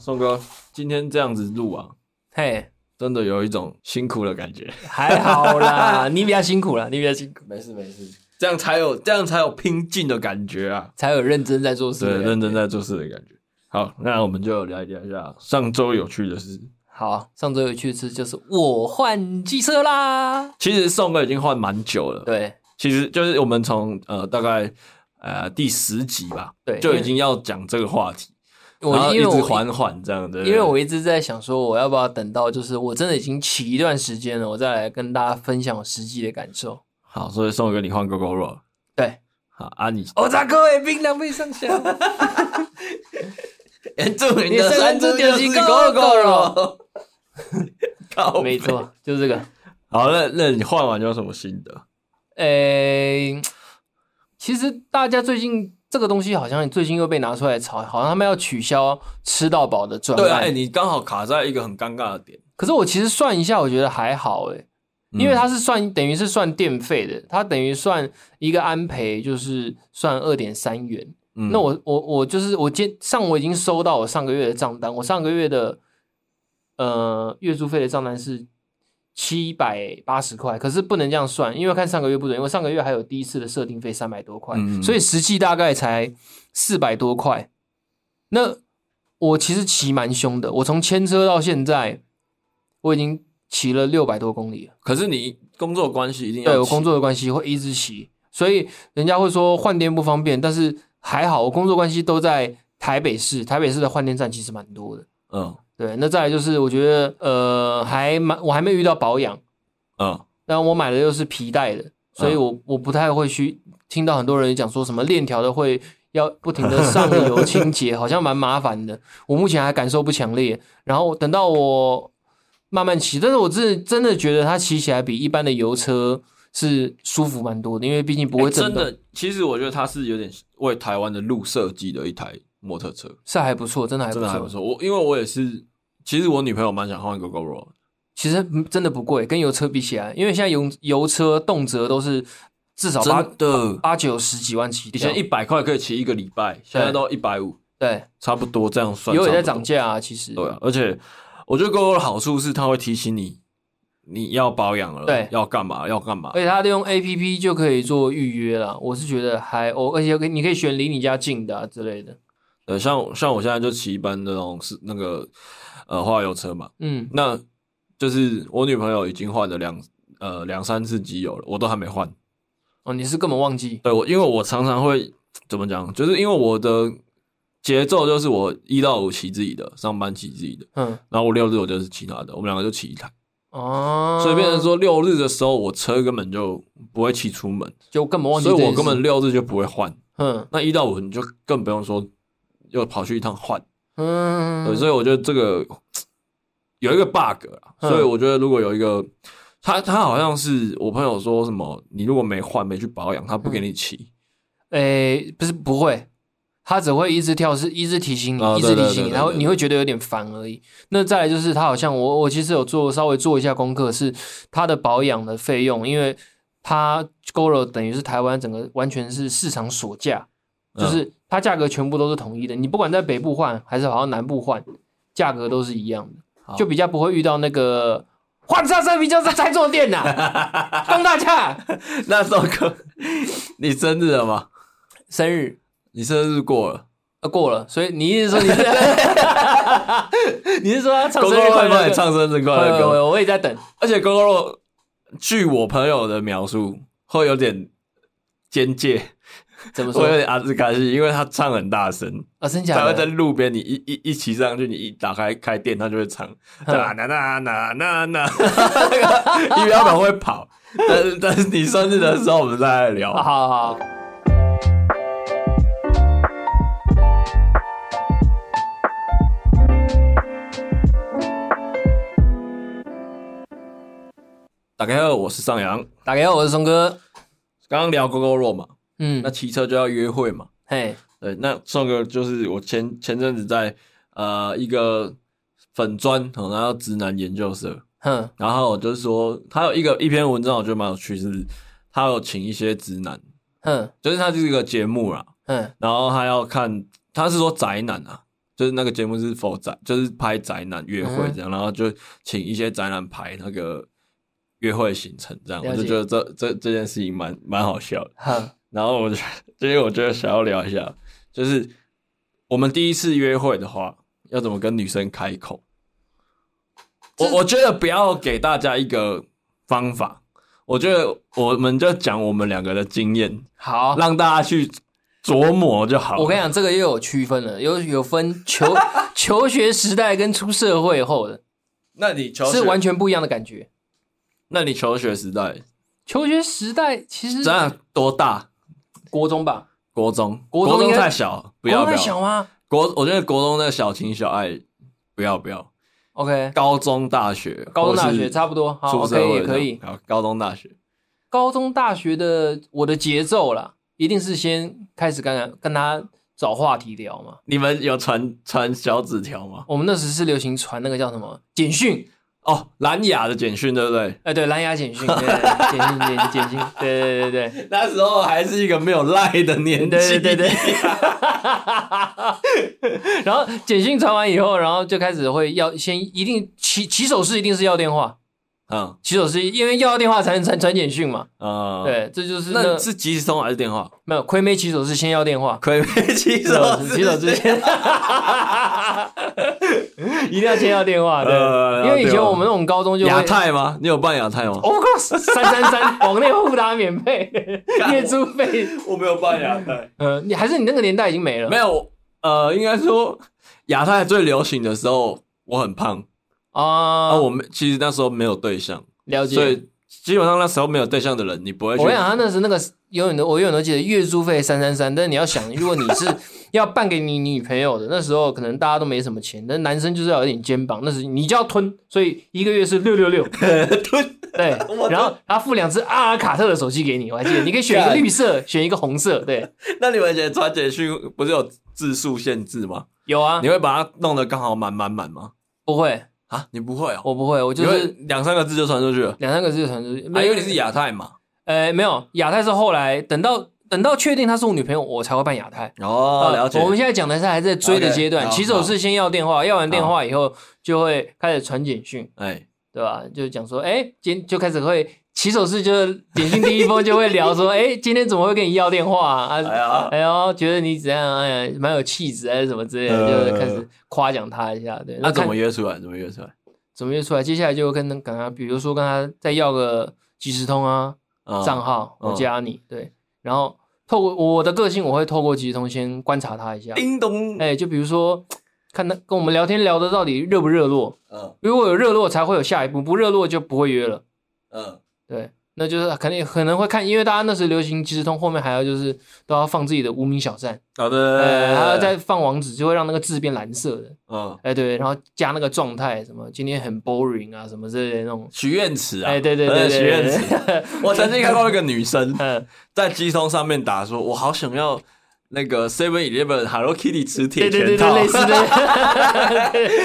宋哥，今天这样子录啊，嘿，真的有一种辛苦的感觉。还好啦，你比较辛苦啦，你比较辛苦，没事没事，这样才有这样才有拼劲的感觉啊，才有认真在做事，对，认真在做事的感觉。好，那我们就来聊一下上周有趣的事。好，上周有趣的事就是我换机车啦。其实宋哥已经换蛮久了，对，其实就是我们从呃大概呃第十集吧，对，就已经要讲这个话题。我一直缓缓这样的，因为我一直在想说，我要不要等到就是我真的已经骑一段时间了，我再来跟大家分享我实际的感受。好，所以送给你换 Gogoro，对，好啊你，我在各位冰凉杯上下，原住民的三只点心 Gogoro，没错，就是这个。好，那那你换完有什么心得？诶，其实大家最近。这个东西好像最近又被拿出来炒，好像他们要取消吃到饱的专案。对啊，哎，你刚好卡在一个很尴尬的点。可是我其实算一下，我觉得还好哎，因为它是算等于是算电费的，它等于算一个安培就是算二点三元。嗯，那我我我就是我今上我已经收到我上个月的账单，我上个月的呃月租费的账单是。七百八十块，可是不能这样算，因为看上个月不准，因为上个月还有第一次的设定费三百多块，嗯、所以实际大概才四百多块。那我其实骑蛮凶的，我从牵车到现在，我已经骑了六百多公里了。可是你工作关系一定要对我工作的关系会一直骑，所以人家会说换电不方便，但是还好我工作关系都在台北市，台北市的换电站其实蛮多的。嗯。对，那再来就是我觉得，呃，还蛮，我还没遇到保养，嗯，但我买的又是皮带的，所以我我不太会去听到很多人讲说什么链条的会要不停的上油清洁，好像蛮麻烦的。我目前还感受不强烈，然后等到我慢慢骑，但是我真的真的觉得它骑起来比一般的油车是舒服蛮多的，因为毕竟不会震动。真的，其实我觉得它是有点为台湾的路设计的一台摩托车，是还不错，真的还不错，真的还不错。我因为我也是。其实我女朋友蛮想换 Gogoro，其实真的不贵，跟油车比起来，因为现在油油车动辄都是至少八的八九十几万起，以前一百块可以骑一个礼拜，现在都一百五，对，差不多这样算。油也在涨价啊，其实对啊，而且我觉得 Gogoro 的好处是它会提醒你你要保养了，对，要干嘛要干嘛，而且它利用 APP 就可以做预约了，我是觉得还哦，而且你可以选离你家近的啊之类的。呃，像像我现在就骑一般那种是那个。呃，花油车嘛，嗯，那就是我女朋友已经换了两呃两三次机油了，我都还没换。哦，你是根本忘记？对，我因为我常常会怎么讲，就是因为我的节奏就是我一到五骑自己的，上班骑自己的，嗯，然后我六日我就是骑他的，我们两个就骑一台。哦，所以变成说六日的时候，我车根本就不会骑出门，就根本忘记，所以我根本六日就不会换。嗯，那一到五你就更不用说又跑去一趟换。嗯，对，所以我觉得这个有一个 bug 啊，所以我觉得如果有一个，他他好像是我朋友说什么，你如果没换没去保养，他不给你骑。诶、嗯欸，不是不会，他只会一直跳，是一直提醒你，哦、一直提醒你，然后你会觉得有点烦而已。那再来就是他好像我我其实有做稍微做一下功课，是他的保养的费用，因为他 Gogoro 等于是台湾整个完全是市场锁价，就是。它价格全部都是统一的，你不管在北部换还是好像南部换，价格都是一样的，就比较不会遇到那个换上车皮就是在坐垫呐，公大家。那时候哥，你生日了吗？生日，你生日过了，啊过了，所以你意思说你是，你是说他唱生日快乐，唱生日快乐歌，我也在等，而且 Gogoro，据我朋友的描述，会有点尖界。怎么说？我有点阿兹卡西，因为他唱很大声啊，真假的？他会在路边，你一一一骑上去，你一打开开店，他就会唱，那那那那那那，仪表板会跑。但是但是你生日的时候，我们再来聊。好好好。大家好，我是尚阳。大家好，我是松哥。刚刚聊 Gogoro 嘛。嗯，那骑车就要约会嘛？嘿，对，那宋哥就是我前前阵子在呃一个粉砖，然后直男研究社，哼，然后我就是说他有一个一篇文章，我觉得蛮有趣，是他有请一些直男，哼，就是他就是一个节目啦，嗯，然后他要看他是说宅男啊，就是那个节目是 for 宅，就是拍宅男约会这样，嗯、然后就请一些宅男排那个约会行程这样，我就觉得这这这件事情蛮蛮好笑的。嗯、然后我就今天我觉得想要聊一下，就是我们第一次约会的话，要怎么跟女生开口？我我觉得不要给大家一个方法，我觉得我们就讲我们两个的经验，好，让大家去琢磨就好。我跟你讲，这个又有区分了，有有分求 求学时代跟出社会后的。那你求学是完全不一样的感觉。那你求学时代，求学时代其实多大？国中吧，国中，国中，国中太小，不要不要。太小吗？国，我觉得国中那个小情小爱，不要不要。OK，高中、大学，高中、大学差不多，好，OK 也可以。好，高中、大学，高中、大学的我的节奏啦，一定是先开始跟他跟他找话题聊嘛。你们有传传小纸条吗？我们那时是流行传那个叫什么简讯。哦，蓝牙的简讯对不对？哎、欸，对，蓝牙简讯，对，简讯，简简讯，对对对对，那时候还是一个没有赖的年纪，对对对对。然后简讯传完以后，然后就开始会要先一定起起手式，一定是要电话。嗯，起手是，因为要到电话才能传传简讯嘛。啊、嗯，对，这就是那，那是即时通还是电话？没有，亏妹起手是，先要电话。亏妹起手式，起手之前，一定要先要电话。对，呃、因为以前我们那种高中就亚太吗？你有办亚太吗？Of course，三三三，网内互打免费，月租费。我没有办亚太。嗯，你还是你那个年代已经没了。没有，呃，应该说亚太最流行的时候，我很胖。啊，我们其实那时候没有对象，了解。所以基本上那时候没有对象的人，你不会去。我想他那时那个永远都，我永远都记得月租费三三三。但是你要想，如果你是要办给你女朋友的，那时候可能大家都没什么钱，但男生就是要有点肩膀，那时你就要吞，所以一个月是六六六 吞。对，然后他付两只阿尔卡特的手机给你，我还记得，你可以选一个绿色，选一个红色。对，那你们以前传简讯不是有字数限制吗？有啊，你会把它弄得刚好满满满吗？不会。啊，你不会哦？我不会，我就是两三个字就传出去了。两三个字就传出去，因为你是亚太嘛。呃，没有，亚太是后来等到等到确定她是我女朋友，我才会办亚太。哦，了解。我们现在讲的是还在追的阶段，起手是先要电话，要完电话以后就会开始传简讯，哎，对吧？就讲说，哎，今就开始会起手是就是点进第一封就会聊说，哎，今天怎么会跟你要电话啊？哎呀，哎呦，觉得你怎样？哎呀，蛮有气质还是什么之类的，就开始夸奖他一下。对，那怎么约出来？怎么约出来？怎么约出来？接下来就跟跟他，比如说跟他再要个即时通啊，账号我加你，对，然后透过我的个性，我会透过即时通先观察他一下。叮咚，哎，就比如说看他跟我们聊天聊的到底热不热络，嗯，如果有热络才会有下一步，不热络就不会约了，嗯，对。那就是肯定可能会看，因为大家那时流行即时通，后面还要就是都要放自己的无名小站，好的，呃，还要再放网址，就会让那个字变蓝色的，嗯，哎对，然后加那个状态，什么今天很 boring 啊，什么之类的那种许愿词啊，哎对对对许愿词，我曾经看到一个女生在即时通上面打说，我好想要那个 Seven Eleven Hello Kitty 磁铁全套，类似的，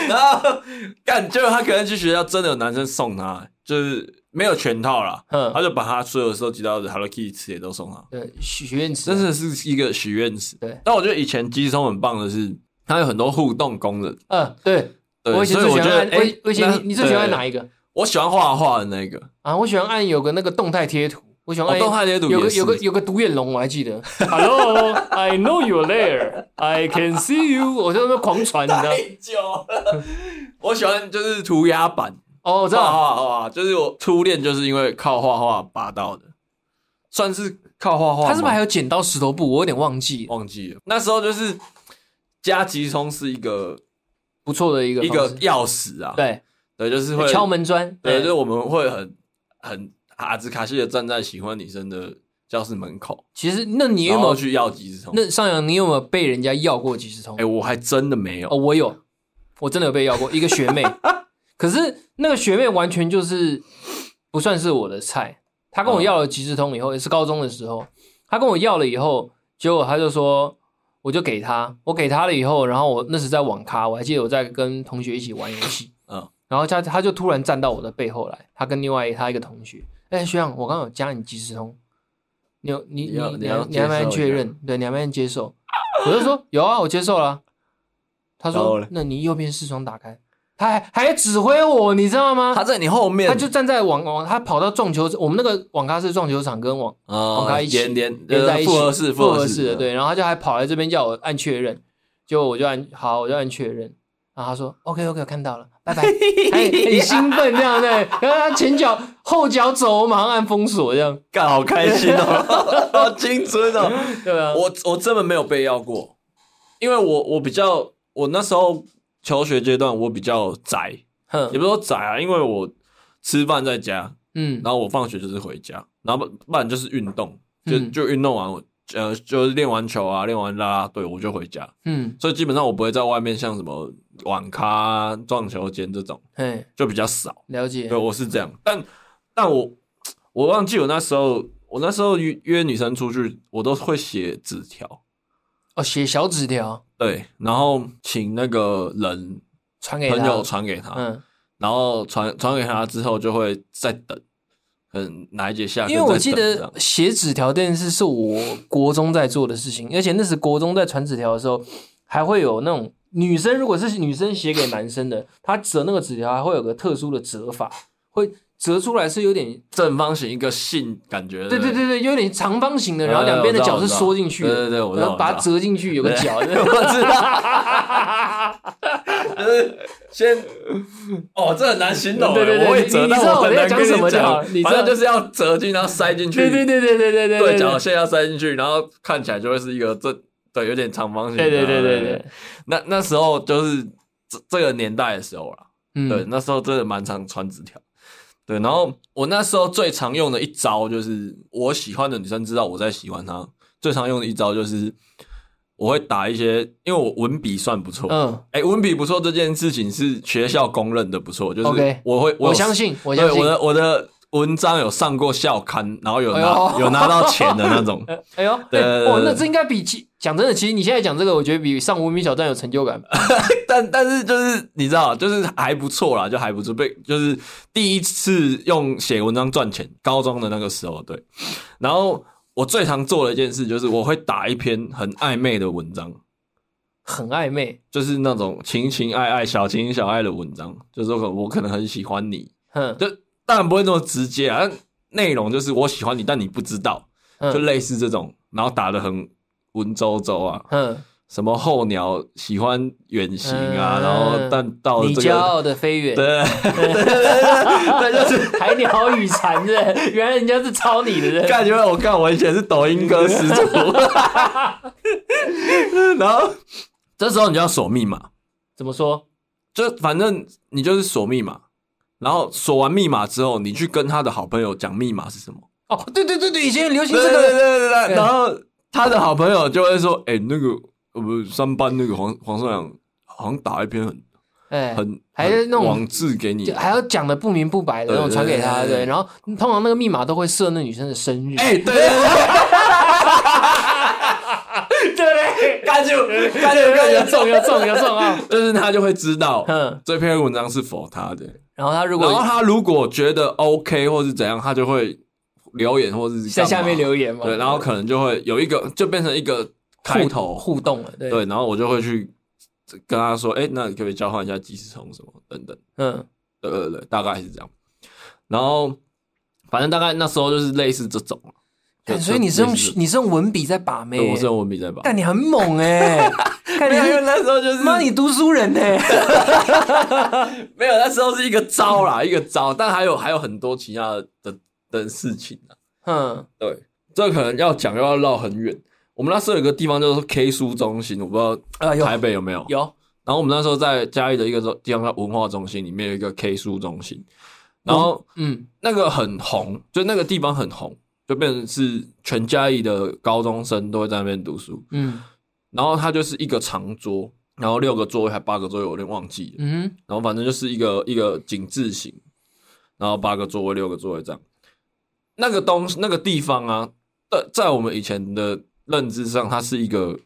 然后干，结果她可能去学校真的有男生送他，就是。没有全套啦，嗯，他就把他所有收集到的 Hello Kitty 词也都送上。对，许愿词真的是一个许愿词。对，但我觉得以前即时通很棒的是，它有很多互动功能。嗯，对，对，我以前所以我觉得，哎，我以前你你最喜欢哪一个？我喜欢画画的那个啊，我喜欢按有个那个动态贴图，我喜欢按动态贴图，有个有个有个独眼龙，我还记得。Hello，I know you're there，I can see you。我就在那狂传，你知道？太久了。我喜欢就是涂鸦版。哦，我知道，画画，就是我初恋，就是因为靠画画拔到的，算是靠画画。他是不是还有剪刀石头布？我有点忘记，忘记了。那时候就是加即时通是一个不错的一个一个钥匙啊。对对，就是会敲门砖。对，就是我们会很很阿兹卡西的站在喜欢女生的教室门口。其实，那你有没有去要吉时通？那上扬，你有没有被人家要过吉时通？哎，我还真的没有。哦，我有，我真的有被要过一个学妹。可是那个学妹完全就是不算是我的菜。她跟我要了即时通以后，也是高中的时候，她跟我要了以后，结果她就说，我就给她，我给她了以后，然后我那时在网咖，我还记得我在跟同学一起玩游戏，嗯，然后她她就突然站到我的背后来，她跟另外她一个同学，哎，学长，我刚刚有加你即时通，你有你你你你还没确认？对，你还没确认接受？我就说有啊，我接受了。他说：“那你右边视窗打开。”他还还指挥我，你知道吗？他在你后面，他就站在网网，他跑到撞球，我们那个网咖是撞球场跟网、哦、网咖一起连连连在一起，复合式复合式的对，然后他就还跑来这边叫我按确认，就我就按好，我就按确认，然后他说 OK OK 我看到了，拜拜，还很兴奋这样对，然后他前脚后脚走，我马上按封锁这样，干好开心哦，好青春哦，对啊，我我真的没有被要过，因为我我比较我那时候。求学阶段我比较宅，哼，也不是说宅啊，因为我吃饭在家，嗯，然后我放学就是回家，然后不不然就是运动，就就运动完，呃，就是练完球啊，练完啦啦队我就回家，嗯，所以基本上我不会在外面像什么网咖、撞球间这种，嘿，就比较少。了解，对，我是这样，但但我我忘记我那时候，我那时候约约女生出去，我都会写纸条。哦，写小纸条，对，然后请那个人传给他朋友传给他，嗯，然后传传给他之后就会再等，嗯，哪一节下课？因为我记得写纸条这件事是我国中在做的事情，而且那时国中在传纸条的时候，还会有那种女生，如果是女生写给男生的，他折那个纸条还会有个特殊的折法，会。折出来是有点正方形，一个信感觉。对对对对，有点长方形的，然后两边的角是缩进去的。对对对，然后把它折进去，有个角。我知道。就 是先哦，这很难形容。对对对，我会折，但我很难跟你讲。反正就是要折进，然后塞进去。对对对对对对对。对角线要塞进去，然后看起来就会是一个这对有点长方形。对对对对对。那那时候就是这这个年代的时候了。嗯。对，那时候真的蛮常传纸条。对，然后我那时候最常用的一招就是，我喜欢的女生知道我在喜欢她，最常用的一招就是，我会打一些，因为我文笔算不错，嗯，哎，文笔不错这件事情是学校公认的不错，就是我会，我相信，我相信。我的我的文章有上过校刊，然后有拿有拿到钱的那种，哎呦，对，哦，那这应该比起。讲真的，其实你现在讲这个，我觉得比上无名小站有成就感。但但是就是你知道，就是还不错啦，就还不错。被就是第一次用写文章赚钱，高中的那个时候，对。然后我最常做的一件事就是，我会打一篇很暧昧的文章，很暧昧，就是那种情情爱爱、小情小爱的文章。就是说，我可能很喜欢你，哼，就当然不会那么直接啊。内容就是我喜欢你，但你不知道，就类似这种，然后打的很。文绉绉啊，嗯，什么候鸟喜欢远行啊，然后但到了你骄傲的飞远，对，对，就是 海鸟与蝉，是原来人家是抄你的，感觉我看我以前是抖音歌始祖，然后这时候你就要锁密码，怎么说？就反正你就是锁密码，然后锁完密码之后，你去跟他的好朋友讲密码是什么？哦，对对对对，以前流行这个，对对对对，然后。他的好朋友就会说：“哎、欸，那个我们三班那个黄黄少阳好像打一篇很，哎、欸，很还是那种网志给你，还要讲的不明不白的那种传给他，对。然后通常那个密码都会设那女生的生日，哎、欸，对，对，对，对，感觉感觉感觉重要重要重啊，就是他就会知道，嗯，这篇文章是否他的。然后他如果，然后他如果觉得 OK 或是怎样，他就会。”留言或者是在下面留言嘛？对，然后可能就会有一个，就变成一个开头互动了。对，对，然后我就会去跟他说：“哎，那你可不可以交换一下即时通什么等等？”嗯，对对对，大概是这样。然后反正大概那时候就是类似这种。所以你是用你是用文笔在把妹？我是用文笔在把。但你很猛哎！看你那时候就是妈，你读书人呢？没有，那时候是一个招啦，一个招，但还有还有很多其他的。的事情啊，嗯，对，这可能要讲又要绕很远。我们那时候有个地方叫做 K 书中心，我不知道台北有没有？有。然后我们那时候在嘉义的一个地方叫文化中心，里面有一个 K 书中心。然后，嗯，那个很红，就那个地方很红，就变成是全嘉义的高中生都会在那边读书。嗯，然后它就是一个长桌，然后六个座位还八个座位，我有点忘记了。嗯，然后反正就是一个一个井字型，然后八个座位，六个座位这样。那个东西，那个地方啊，在在我们以前的认知上，它是一个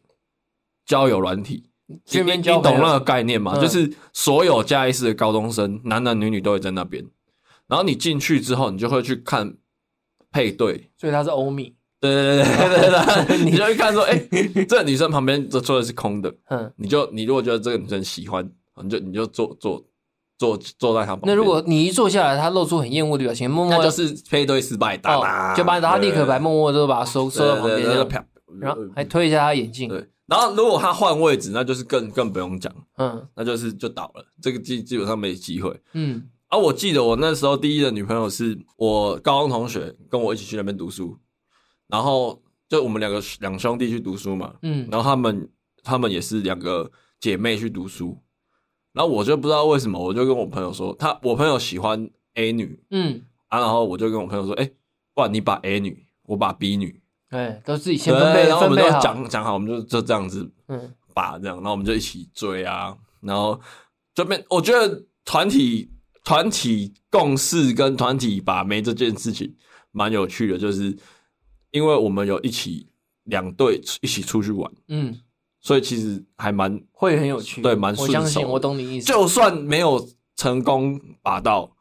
交友软体。你你懂那个概念吗？嗯、就是所有嘉义市的高中生，男男女女都会在那边。然后你进去之后，你就会去看配对。所以她是欧米。对对对对 你就会看说，哎，这个女生旁边这坐的是空的，嗯，你就你如果觉得这个女生喜欢，你就你就坐坐坐坐在她旁边。那如果你一坐下来，她露出很厌恶的表情，默默那就是配对失败，打就把她立刻把默默就把她收收到旁边，然后还推一下她眼镜。对，然后如果她换位置，那就是更更不用讲，嗯，那就是就倒了，这个基基本上没机会，嗯。啊，我记得我那时候第一的女朋友是我高中同学，跟我一起去那边读书。然后就我们两个两兄弟去读书嘛，嗯，然后他们他们也是两个姐妹去读书，然后我就不知道为什么，我就跟我朋友说，他我朋友喜欢 A 女，嗯，啊，然后我就跟我朋友说，哎，不然你把 A 女，我把 B 女，对，都自己先分配，然后我们都讲讲好，我们就就这样子，嗯，把这样，然后我们就一起追啊，然后这边我觉得团体团体共事跟团体把妹这件事情蛮有趣的，就是。因为我们有一起两队一起出去玩，嗯，所以其实还蛮会很有趣，对，蛮顺手。我相信，我懂你意思。就算没有成功把到，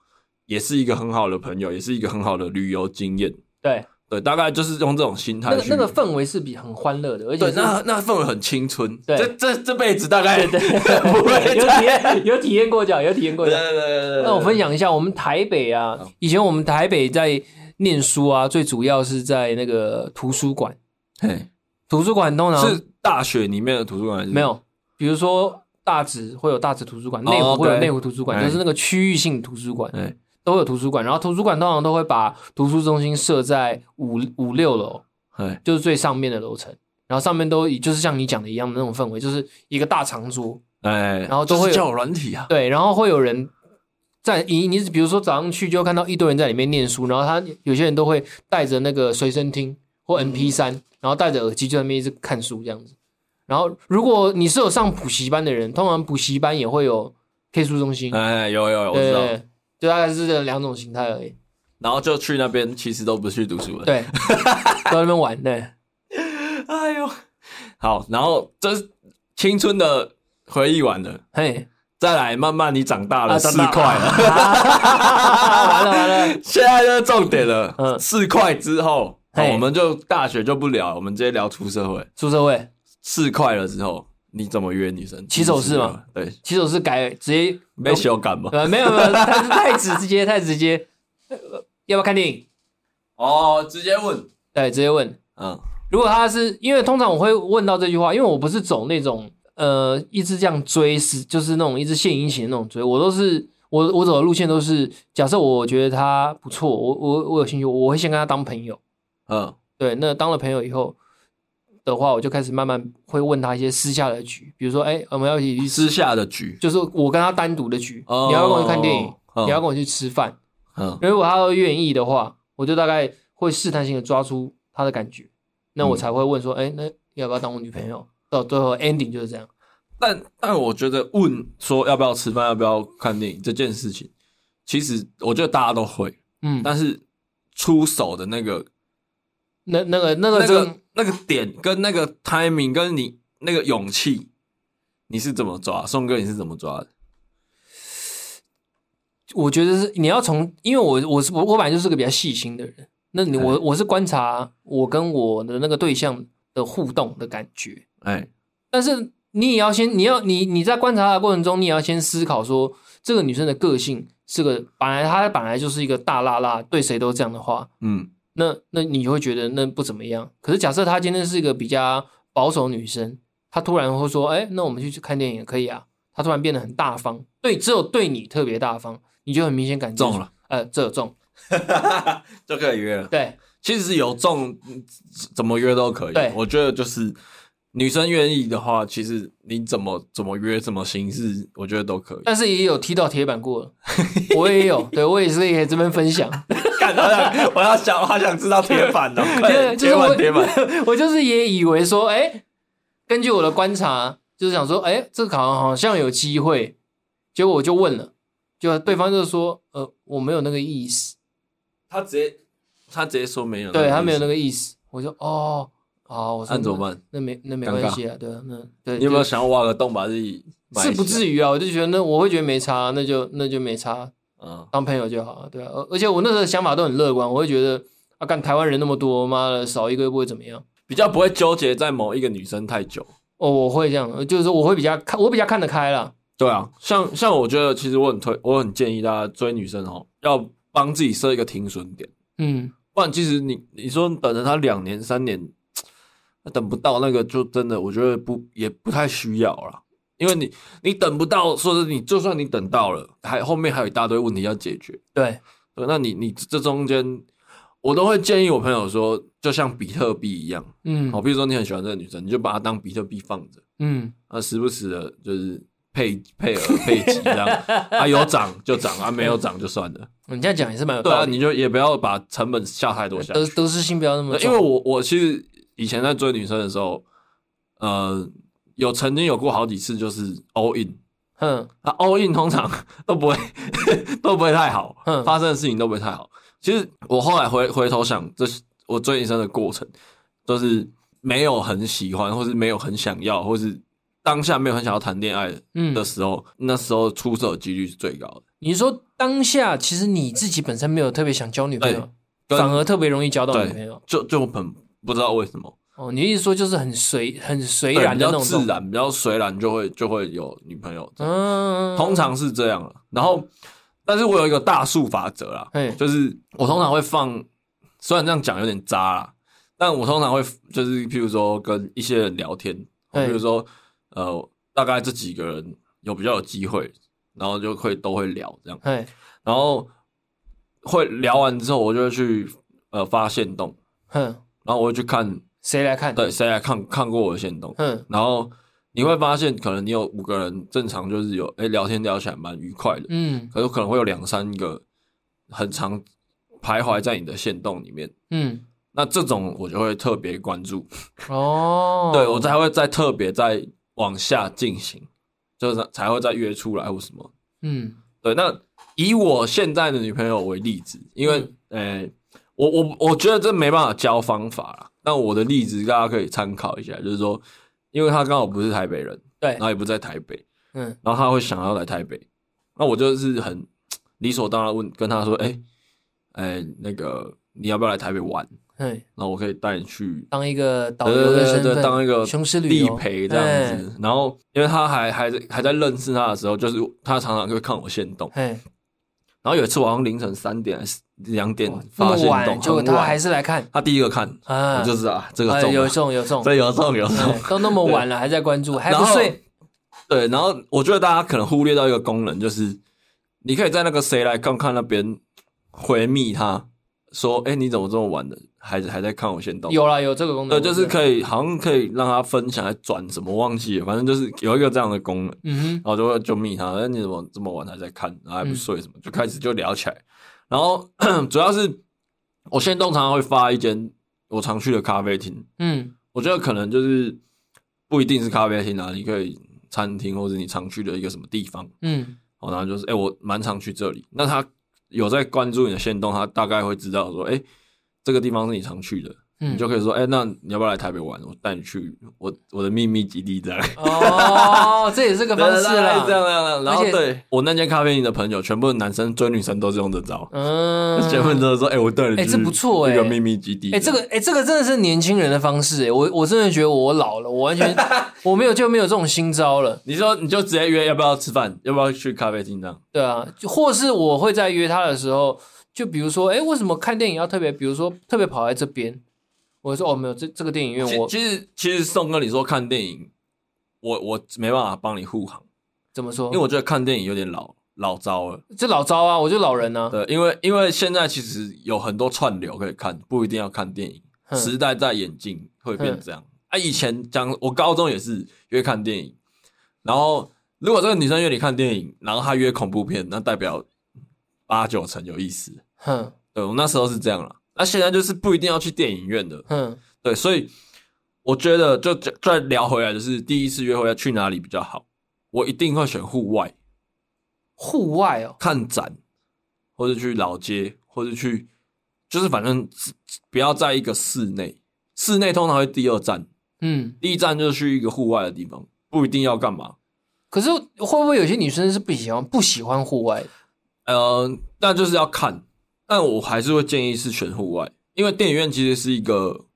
也是一个很好的朋友，也是一个很好的旅游经验。对对，大概就是用这种心态。那个那个氛围是比很欢乐的，而且那那氛围很青春。对，这这这辈子大概 不会有体验，有体验过讲，有体验过讲。对对对。那我分享一下，我们台北啊，以前我们台北在。念书啊，最主要是在那个图书馆。嘿，图书馆通常是大学里面的图书馆，没有。比如说大直会有大直图书馆，内湖会有内湖图书馆，就是那个区域性图书馆，都有图书馆。然后图书馆通常都会把图书中心设在五五六楼，就是最上面的楼层。然后上面都就是像你讲的一样的那种氛围，就是一个大长桌，哎，然后都会有软体啊，对，然后会有人。在你你比如说早上去就看到一堆人在里面念书，然后他有些人都会带着那个随身听或 M P 三然后戴着耳机就在那边一直看书这样子。然后如果你是有上补习班的人，通常补习班也会有 K 书中心。哎，有有有，我知道，就大概是这两种形态而已。然后就去那边，其实都不是去读书了，对，都在那边玩。对，哎呦，好，然后这是青春的回忆完了，嘿。再来，慢慢你长大了，四块了，完了完了，现在就是重点了。嗯，四块之后，我们就大学就不聊，我们直接聊出社会。出社会，四块了之后，你怎么约女生？起手式吗？对，起手式改直接没修改吗？呃，没有没有，太直直接太直接。要不要看电影？哦，直接问，对，直接问。嗯，如果他是因为通常我会问到这句话，因为我不是走那种。呃，一直这样追是就是那种一直献殷勤的那种追，我都是我我走的路线都是，假设我觉得他不错，我我我有兴趣，我会先跟他当朋友，嗯，对，那当了朋友以后的话，我就开始慢慢会问他一些私下的局，比如说，哎，我们要一起去私下的局，就是我跟他单独的局，哦、你要跟我去看电影，哦、你要跟我去吃饭，嗯，如果他都愿意的话，我就大概会试探性的抓出他的感觉，那我才会问说，哎、嗯，那要不要当我女朋友？到最后 ending 就是这样，但但我觉得问说要不要吃饭，要不要看电影这件事情，其实我觉得大家都会，嗯，但是出手的那个，那那个那个那个那个点跟那个 timing 跟你那个勇气，你是怎么抓？宋哥你是怎么抓的？我觉得是你要从，因为我我是我我本来就是个比较细心的人，那你我我是观察我跟我的那个对象的互动的感觉。哎，但是你也要先，你要你你在观察的过程中，你也要先思考说，这个女生的个性是个本来她本来就是一个大辣辣，对谁都这样的话，嗯，那那你会觉得那不怎么样。可是假设她今天是一个比较保守女生，她突然会说，哎，那我们去去看电影也可以啊。她突然变得很大方，对，只有对你特别大方，你就很明显感觉中了，呃，这有中，就可以约了。对，其实是有中，怎么约都可以。对，我觉得就是。女生愿意的话，其实你怎么怎么约，怎么形式，我觉得都可以。但是也有踢到铁板过了，我也有，对我也是可以这边分享。我要想，好想知道铁板哦。对，铁板，铁板。我就是也以为说，哎、欸，根据我的观察，就是想说，哎、欸，这个好像好像有机会。结果我就问了，就对方就说，呃，我没有那个意思。他直接，他直接说没有。对他没有那个意思，我就哦。好，我说那怎么办？那没那没关系啊，对啊，那对。你有没有想要挖个洞把自己？是不至于啊，我就觉得那我会觉得没差，那就那就没差，嗯，当朋友就好了，对啊。而而且我那时候想法都很乐观，我会觉得啊，干台湾人那么多，妈的少一个又不会怎么样，比较不会纠结在某一个女生太久。哦，我会这样，就是说我会比较看，我比较看得开啦。对啊，像像我觉得，其实我很推，我很建议大家追女生哦，要帮自己设一个停损点。嗯，不然其实你你说等着她两年三年，等不到那个就真的，我觉得不也不太需要啦。因为你你等不到，说是你就算你等到了，还后面还有一大堆问题要解决。对，对，那你你这中间，我都会建议我朋友说，就像比特币一样，嗯，好，比如说你很喜欢这个女生，你就把她当比特币放着，嗯，啊，时不时的就是。配配额配给这样，啊有涨就涨，啊没有涨就算了。你这样讲也是蛮有道理。对啊，你就也不要把成本下太多下。得得失心不要那么重。因为我我其实以前在追女生的时候，呃，有曾经有过好几次就是 all in，嗯，啊 all in 通常 都不会 都不会太好，嗯，发生的事情都不会太好。其实我后来回回头想，这是我追女生的过程，都是没有很喜欢，或是没有很想要，或是。当下没有很想要谈恋爱的时候，嗯、那时候出手的几率是最高的。你说当下其实你自己本身没有特别想交女朋友，反而特别容易交到女朋友，就就很不知道为什么。哦，你意思说就是很随很随然的那种，比较自然，比较随然就会就会有女朋友。嗯，通常是这样了。然后，但是我有一个大数法则啦，就是我通常会放，虽然这样讲有点渣啦，但我通常会就是譬如说跟一些人聊天，比如说。呃，大概这几个人有比较有机会，然后就会都会聊这样，对然后会聊完之后，我就会去呃发现洞，哼然后我会去看谁来看，对，谁来看看过我的线动，嗯。然后你会发现，可能你有五个人正常就是有哎聊天聊起来蛮愉快的，嗯，可是可能会有两三个很长徘徊在你的线动里面，嗯，那这种我就会特别关注，哦，对我才会再特别再。往下进行，就是才会再约出来或什么。嗯，对。那以我现在的女朋友为例子，因为，呃、嗯。欸，我我我觉得这没办法教方法啦。但我的例子大家可以参考一下，就是说，因为他刚好不是台北人，对，然后也不在台北，嗯，然后他会想要来台北，那我就是很 理所当然问跟他说，哎、欸，哎、欸，那个你要不要来台北玩？对，那我可以带你去当一个导游的身份，当一个雄狮地陪这样子。然后，因为他还还在还在认识他的时候，就是他常常会看我现动。然后有一次晚上凌晨三点两点发现动，就他还是来看，他第一个看，啊，就是啊，这个中有中有中，这有中 有中，都那么晚了还在关注，还不睡。对，然后我觉得大家可能忽略到一个功能，就是你可以在那个谁来看看那边回密他说，哎，你怎么这么晚的？还还在看我先动，有啦，有这个功能，对，就是可以，好像可以让他分享还转什么，忘记了，反正就是有一个这样的功能，嗯哼，然后就会就密他，哎，你怎么这么晚还在看，然后还不睡什么，嗯、就开始就聊起来，然后 主要是我先动常常会发一间我常去的咖啡厅，嗯，我觉得可能就是不一定是咖啡厅啊，你可以餐厅或者你常去的一个什么地方，嗯，然后就是哎，我蛮常去这里，那他有在关注你的线动，他大概会知道说，哎。这个地方是你常去的，嗯、你就可以说，哎，那你要不要来台北玩？我带你去我我的秘密基地这样。哦，这也是个方式啦，这样这样。然后对我那间咖啡厅的朋友，全部男生追女生都是用这招。嗯，结婚之后说，哎，我带你去，哎，这不错哎，一个秘密基地。哎，这个哎，这个真的是年轻人的方式哎，我我真的觉得我老了，我完全 我没有就没有这种新招了。你说你就直接约要不要吃饭，要不要去咖啡厅这样？对啊，或是我会在约他的时候。就比如说，哎，为什么看电影要特别？比如说，特别跑来这边，我说哦，没有，这这个电影院我其实其实宋哥，你说看电影，我我没办法帮你护航。怎么说？因为我觉得看电影有点老老招了。这老招啊，我就老人呢、啊。对，因为因为现在其实有很多串流可以看，不一定要看电影。哼时代在演进，会变这样。哼啊，以前讲我高中也是约看电影，然后如果这个女生约你看电影，然后她约恐怖片，那代表八九成有意思。哼，对，我那时候是这样了，那现在就是不一定要去电影院的。嗯，对，所以我觉得就再聊回来，就是第一次约会要去哪里比较好？我一定会选户外，户外哦，看展，或者去老街，或者去，就是反正不要在一个室内，室内通常会第二站，嗯，第一站就是去一个户外的地方，不一定要干嘛。可是会不会有些女生是不喜欢不喜欢户外？呃，那就是要看。但我还是会建议是选户外，因为电影院其实是一个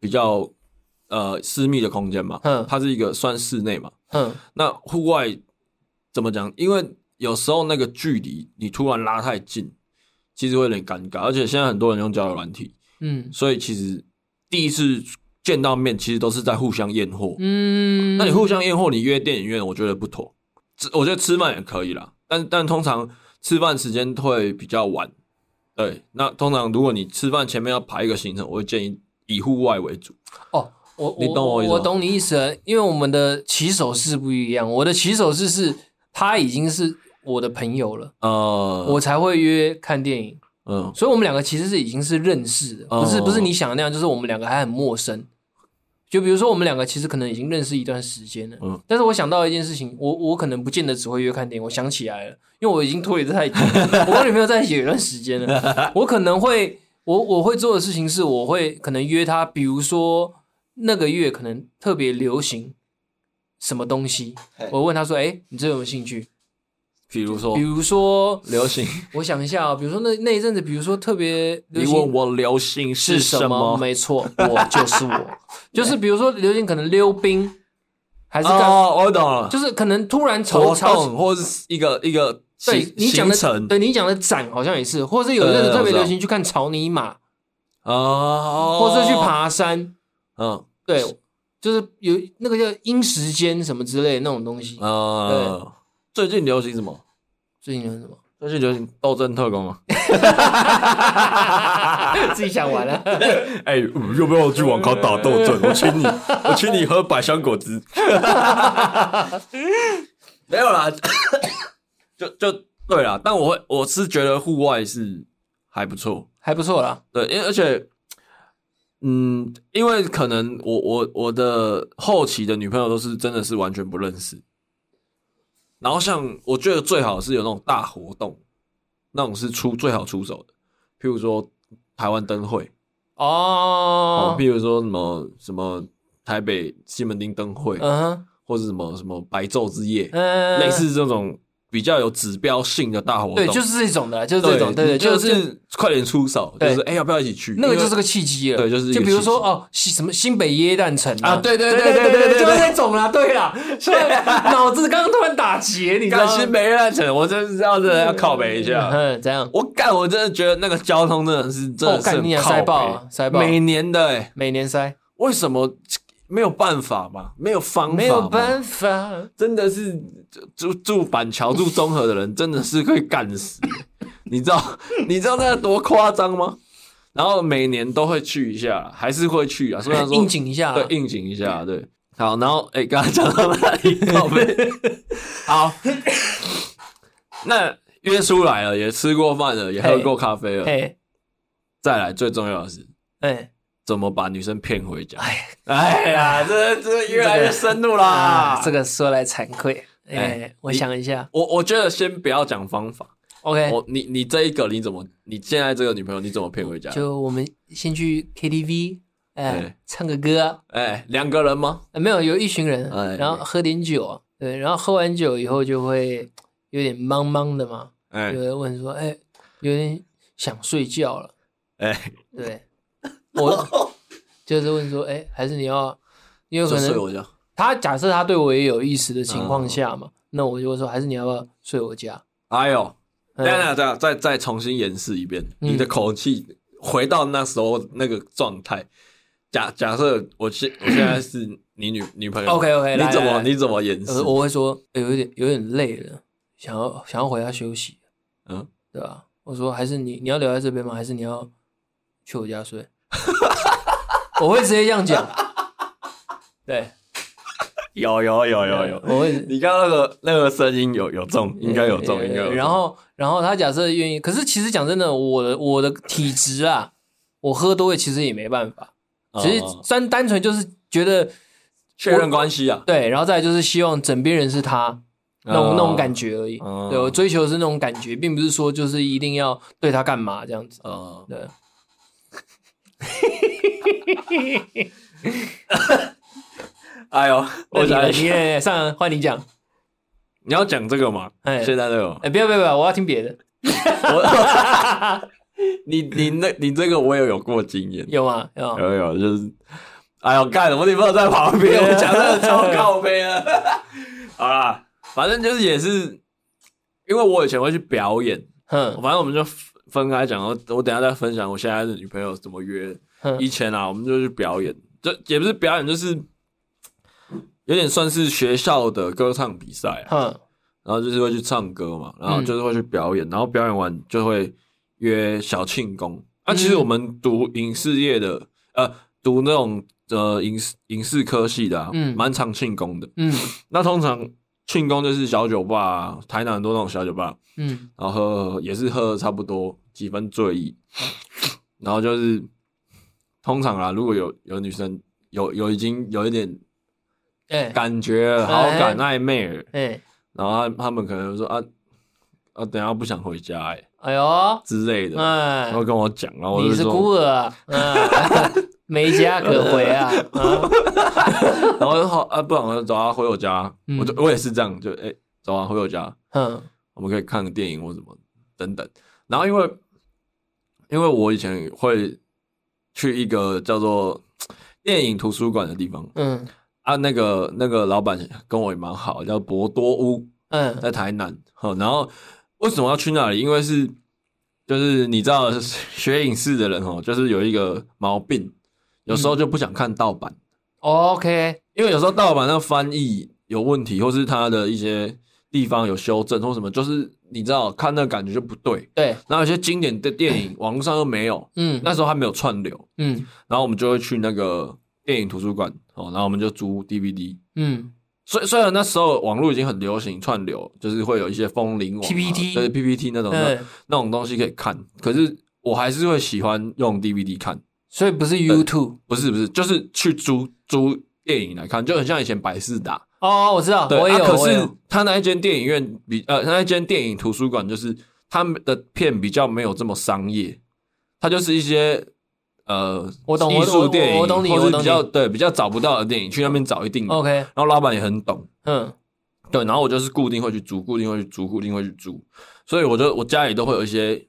比较呃私密的空间嘛，嗯，它是一个算室内嘛，嗯，那户外怎么讲？因为有时候那个距离你突然拉太近，其实会有点尴尬，而且现在很多人用交友软体，嗯，所以其实第一次见到面，其实都是在互相验货，嗯，那你互相验货，你约电影院，我觉得不妥，我觉得吃饭也可以啦，但但通常吃饭时间会比较晚，对，那通常如果你吃饭前面要排一个行程，我会建议以户外为主。哦，我你懂我意思，我懂你意思了，因为我们的起手式不一样，我的起手式是他已经是。我的朋友了，呃，我才会约看电影，嗯，所以我们两个其实是已经是认识的，不是不是你想的那样，就是我们两个还很陌生。就比如说我们两个其实可能已经认识一段时间了，嗯，但是我想到一件事情，我我可能不见得只会约看电影，我想起来了，因为我已经拖延太久，我跟女朋友在一起有一段时间了，我可能会我我会做的事情是，我会可能约她，比如说那个月可能特别流行什么东西，我问她说，哎，你这有没有兴趣？比如说，比如说流行，我想一下啊，比如说那那一阵子，比如说特别流行，你问我流行是什么？没错，我就是我，就是比如说流行可能溜冰，还是哦，我懂了，就是可能突然活动，或者是一个一个对你讲的，对你讲的展好像也是，或者是有一阵子特别流行去看草泥马啊，或者是去爬山，嗯，对，就是有那个叫阴时间什么之类的那种东西啊，对。最近流行什么？最近流行什么？最近流行斗阵特工啊！自己想玩了。哎、欸，要不要去网咖打斗阵？我请你，我请你喝百香果汁。没有啦，就就对啦。但我会，我是觉得户外是还不错，还不错啦。对，因为而且，嗯，因为可能我我我的后期的女朋友都是真的是完全不认识。然后像我觉得最好是有那种大活动，那种是出最好出手的，譬如说台湾灯会哦，譬如说什么什么台北西门町灯会，嗯哼，或者什么什么白昼之夜，嗯，类似这种。比较有指标性的大活动，对，就是这种的，就是这种，对对，就是快点出手，就是哎，要不要一起去？那个就是个契机了，对，就是就比如说哦，新什么新北耶诞城啊，对对对对对对，就是那种啦，对啦，所以 脑子刚刚突然打结，你知道吗？新北耶诞城，我真是要真的要靠北一下，嗯，怎样？我干，我真的觉得那个交通真的是真的是塞爆，塞爆，每年的，哎，每年塞，为什么？没有办法嘛，没有方法，没有办法，真的是住住板桥住中和的人真的是会干死，你知道 你知道那个多夸张吗？然后每年都会去一下，还是会去啊，虽然说应景一下，对，应景一下，对，好，然后哎，刚刚讲到哪里？好，那约出来了，也吃过饭了，也喝过咖啡了，哎，再来最重要的是，哎。怎么把女生骗回家？哎，哎呀，这这越来越深入啦。这个说来惭愧，哎，我想一下，我我觉得先不要讲方法。OK，我你你这一个你怎么？你现在这个女朋友你怎么骗回家？就我们先去 KTV，哎，唱个歌，哎，两个人吗？没有，有一群人，然后喝点酒，对，然后喝完酒以后就会有点茫茫的嘛，哎，有人问说，哎，有点想睡觉了，哎，对。我 就是问说，哎、欸，还是你要，因为可能他假设他对我也有意思的情况下嘛，嗯、那我就会说，还是你要不要睡我家？哎呦，等下等下，再再重新演示一遍，嗯、你的口气回到那时候那个状态。假假设我现我现在是你女女朋友，OK OK，你怎么你怎么演示？我会说，欸、有点有点累了，想要想要回家休息，嗯，对吧？我说，还是你你要留在这边吗？还是你要去我家睡？我会直接这样讲，对，有有有有有，我会，你刚刚那个那个声音有有中，应该有中，应该有。然后然后他假设愿意，可是其实讲真的，我的我的体质啊，我喝多了其实也没办法，其实单单纯就是觉得确认关系啊，对，然后再来就是希望枕边人是他那种那种感觉而已，对，我追求的是那种感觉，并不是说就是一定要对他干嘛这样子，啊，对。哎呦，我想你上换你讲，你要讲这个吗？哎，现在这个，哎，不要不要不要，我要听别的。我你你那，你这个我也有过经验，有吗？有有有，就是，哎呦，干什么？你朋友在旁边，我讲的超靠北啊！好啦，反正就是也是，因为我以前会去表演，哼，反正我们就分开讲。我我等下再分享我现在的女朋友怎么约。以前啊，我们就去表演，就也不是表演，就是有点算是学校的歌唱比赛，哼，然后就是会去唱歌嘛，然后就是会去表演，然后表演完就会。约小庆功，那、啊、其实我们读影视业的，呃，读那种呃影视影视科系的，啊，嗯，蛮常庆功的，嗯，那通常庆功就是小酒吧，啊，台南很多那种小酒吧，嗯，然后喝，也是喝差不多几分醉意，然后就是通常啊，如果有有女生有有已经有一点，哎，感觉好感暧昧了，哎，然后他他们可能说啊啊，等下不想回家，欸，哎。哎呦。之类的，哎，然后跟我讲，然后我就说，你是孤儿，嗯，没家可回啊，然后好啊，不然我就走啊，回我家，我就我也是这样，就哎，走啊，回我家，嗯，我们可以看个电影或什么等等，然后因为因为我以前会去一个叫做 电影图书馆的地方，嗯，啊，那个那个老板跟我也蛮好，叫博多屋，嗯，在台南，好，然后。为什么要去那里？因为是，就是你知道，学影视的人哦，就是有一个毛病，有时候就不想看盗版。嗯、OK，因为有时候盗版那个翻译有问题，或是它的一些地方有修正或什么，就是你知道看那感觉就不对。对，然后有些经典的电影网络上又没有，嗯，那时候还没有串流，嗯，然后我们就会去那个电影图书馆，哦，然后我们就租 DVD，嗯。虽虽然那时候网络已经很流行串流，就是会有一些风铃网、PPT，对 PPT 那种的那种东西可以看，可是我还是会喜欢用 DVD 看。所以不是 YouTube，不是不是，就是去租租电影来看，就很像以前百事达。哦，我知道，对，我也有。可是他那一间电影院比呃，他那一间电影图书馆就是他们的片比较没有这么商业，他就是一些。呃，我懂，艺术电影，我懂你，或是比较对比较找不到的电影，去那边找一定 OK。然后老板也很懂，嗯，对，然后我就是固定会去租，固定会去租，固定会去租，所以我就我家里都会有一些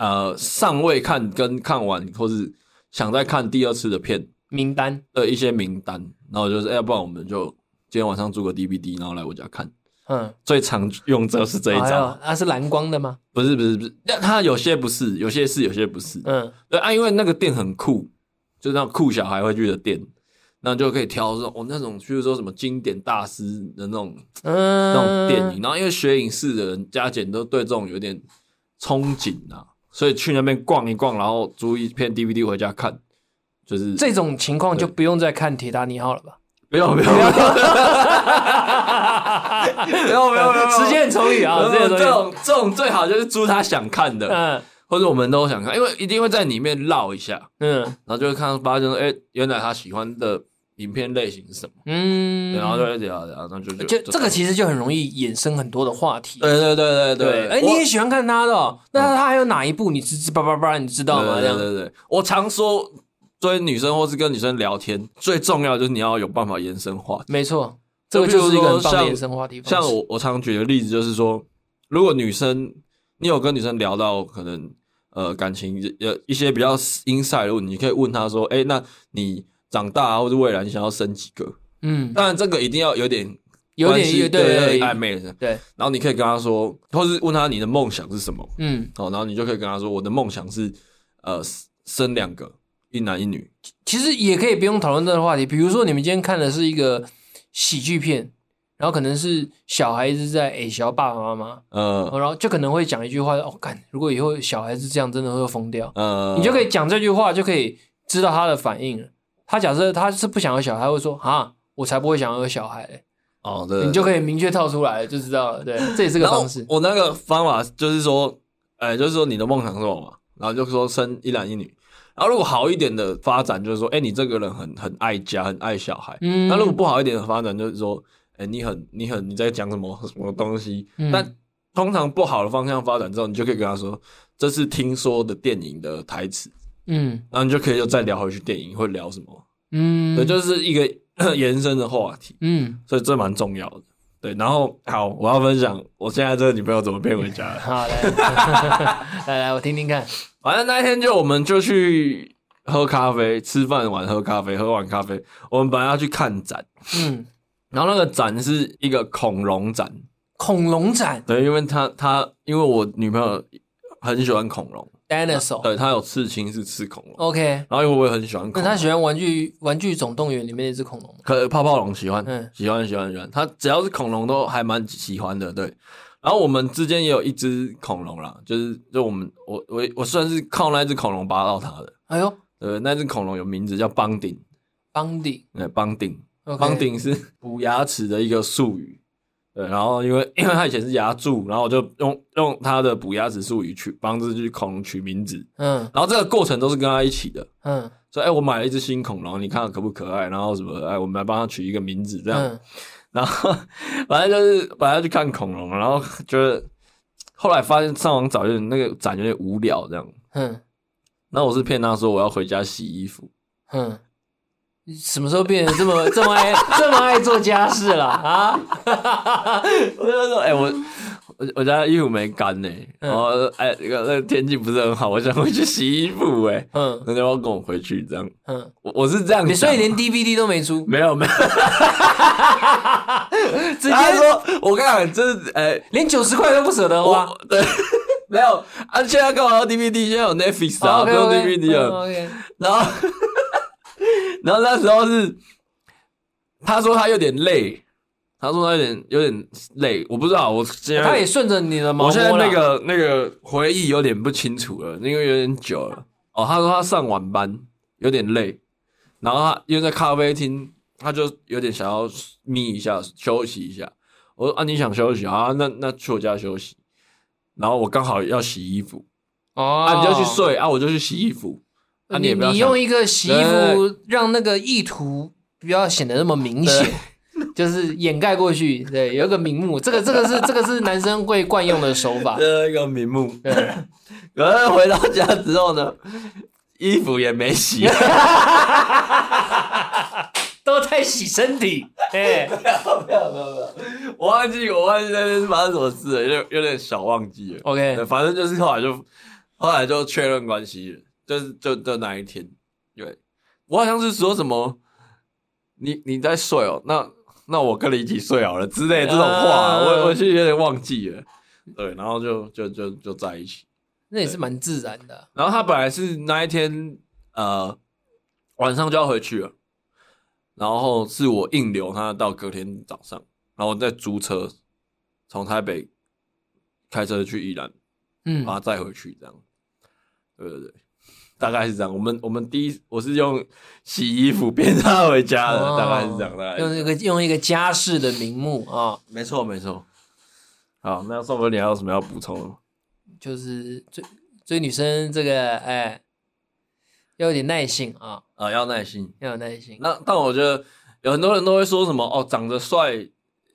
呃尚未看跟看完，或是想再看第二次的片名单的一些名单，然后就是，要不然我们就今天晚上租个 DVD，然后来我家看。嗯，最常用的是这一张，那是蓝光的吗？不是，不是，不是，那它有些不是，有些是，有些不是。嗯，对啊，因为那个店很酷，就是那种酷小孩会去的店，那就可以挑这种哦，那种譬如说什么经典大师的那种，嗯，那种电影。然后因为学影视的人加减都对这种有点憧憬啊，所以去那边逛一逛，然后租一片 DVD 回家看，就是这种情况就不用再看《铁达尼号》了吧？不用，不用，不用。没有没有没有，时间很充裕啊！这种这种这种最好就是租他想看的，嗯，或者我们都想看，因为一定会在里面绕一下，嗯，然后就会看到发现说，哎，原来他喜欢的影片类型是什么，嗯，然后就聊聊，那就就这个其实就很容易衍生很多的话题，对对对对对，哎，你也喜欢看他的，那他还有哪一部你知知叭叭叭，你知道吗？对对对，我常说，追女生或是跟女生聊天，最重要就是你要有办法延伸话题，没错。这个就是一个很棒的延伸话题。像我，我常举的例子就是说，如果女生你有跟女生聊到可能呃感情呃一些比较 inside 的问题，你可以问她说：“哎，那你长大或者未来你想要生几个？”嗯，当然这个一定要有点有点对暧昧的。对，然后你可以跟他说，或是问他你的梦想是什么？嗯，好，然后你就可以跟他说：“我的梦想是呃生两个，一男一女。”其实也可以不用讨论这个话题，比如说你们今天看的是一个。喜剧片，然后可能是小孩子在诶小爸爸妈妈，嗯，然后就可能会讲一句话，哦，干，如果以后小孩子这样，真的会疯掉，嗯，你就可以讲这句话，就可以知道他的反应了。他假设他是不想要小孩，会说啊，我才不会想要有小孩嘞，哦，对，你就可以明确套出来，就知道了，对，这也是个方式。我那个方法就是说，哎，就是说你的梦想是什么嘛？然后就说生一男一女。然后如果好一点的发展就是说，哎，你这个人很很爱家，很爱小孩。嗯。那如果不好一点的发展就是说，哎，你很你很你在讲什么什么东西？嗯。但通常不好的方向发展之后，你就可以跟他说，这是听说的电影的台词。嗯。然后你就可以又再聊回去电影会聊什么？嗯。对，就是一个 延伸的话题。嗯。所以这蛮重要的。对，然后好，我要分享我现在这个女朋友怎么骗回家的。好嘞，来来，我听听看。反正那一天就我们就去喝咖啡，吃饭完喝咖啡，喝完咖啡，我们本来要去看展，嗯，然后那个展是一个恐龙展，恐龙展，对，因为他他因为我女朋友很喜欢恐龙。Dinosaur，对，他有刺青是刺恐龙，OK。然后因为我也很喜欢恐龙，那他喜欢玩具玩具总动员里面那只恐龙，可泡泡龙喜欢，嗯，喜欢喜欢喜欢。他只要是恐龙都还蛮喜欢的，对。然后我们之间也有一只恐龙啦，就是就我们我我我算是靠那只恐龙拔到它的。哎呦，对，那只恐龙有名字叫邦顶，邦顶，对，邦顶，邦顶是补牙齿的一个术语。对，然后因为 因为他以前是牙柱，然后我就用用他的补牙指术语去帮这只恐龙取名字，嗯，然后这个过程都是跟他一起的，嗯，所以哎，我买了一只新恐龙，你看看可不可爱？然后什么哎，我们来帮他取一个名字，这样，嗯、然后反正就是本来要去看恐龙，然后觉得后来发现上网找有点那个展有点无聊，这样，嗯，那我是骗他说我要回家洗衣服，嗯。什么时候变得这么 这么爱这么爱做家事了啊？我就说，哎、欸，我我我家衣服没干呢，然后哎，那个那个天气不是很好，我想回去洗衣服，哎，嗯，那要跟我回去这样，嗯，我我是这样你，所以连 DVD 都没出，没有没有，直接？说，我跟你讲，这是哎，连九十块都不舍得花，对，没有啊，现在干嘛要 DVD？现在有 Netflix 啊，不用 DVD 了，然后。然后那时候是，他说他有点累，他说他有点有点累，我不知道，我现在他也顺着你的毛，我现在那个那个回忆有点不清楚了，因为有点久了。哦，他说他上晚班有点累，然后他因为在咖啡厅，他就有点想要眯一下休息一下。我说啊，你想休息啊？那那去我家休息。然后我刚好要洗衣服，哦，啊，你就去睡啊，我就去洗衣服。啊、你你用一个洗衣服让那个意图不要显得那么明显，就是掩盖过去。对，有一个名目，这个这个是这个是男生会惯用的手法。这一个名目。对。可是回到家之后呢，衣服也没洗，都在洗身体。哎，没有没有没有没有，我忘记我忘记那边是发生什么事了，有点有点小忘记了。OK，反正就是后来就后来就确认关系了。就是就就那一天，对，我好像是说什么，你你在睡哦，那那我跟你一起睡好了之类的这种话，我我其实有点忘记了，对，然后就就就就在一起，那也是蛮自然的。然后他本来是那一天呃晚上就要回去了，然后是我硬留他到隔天早上，然后再租车从台北开车去宜兰，嗯，把他载回去这样，对对对。大概是这样，我们我们第一我是用洗衣服变他回家的，哦、大概是这样的。用一个用一个家事的名目啊、哦，没错没错。好，那宋哥你还有什么要补充的？就是追追女生这个，哎，要有点耐性啊啊，要耐心，要有耐心。那但我觉得有很多人都会说什么哦，长得帅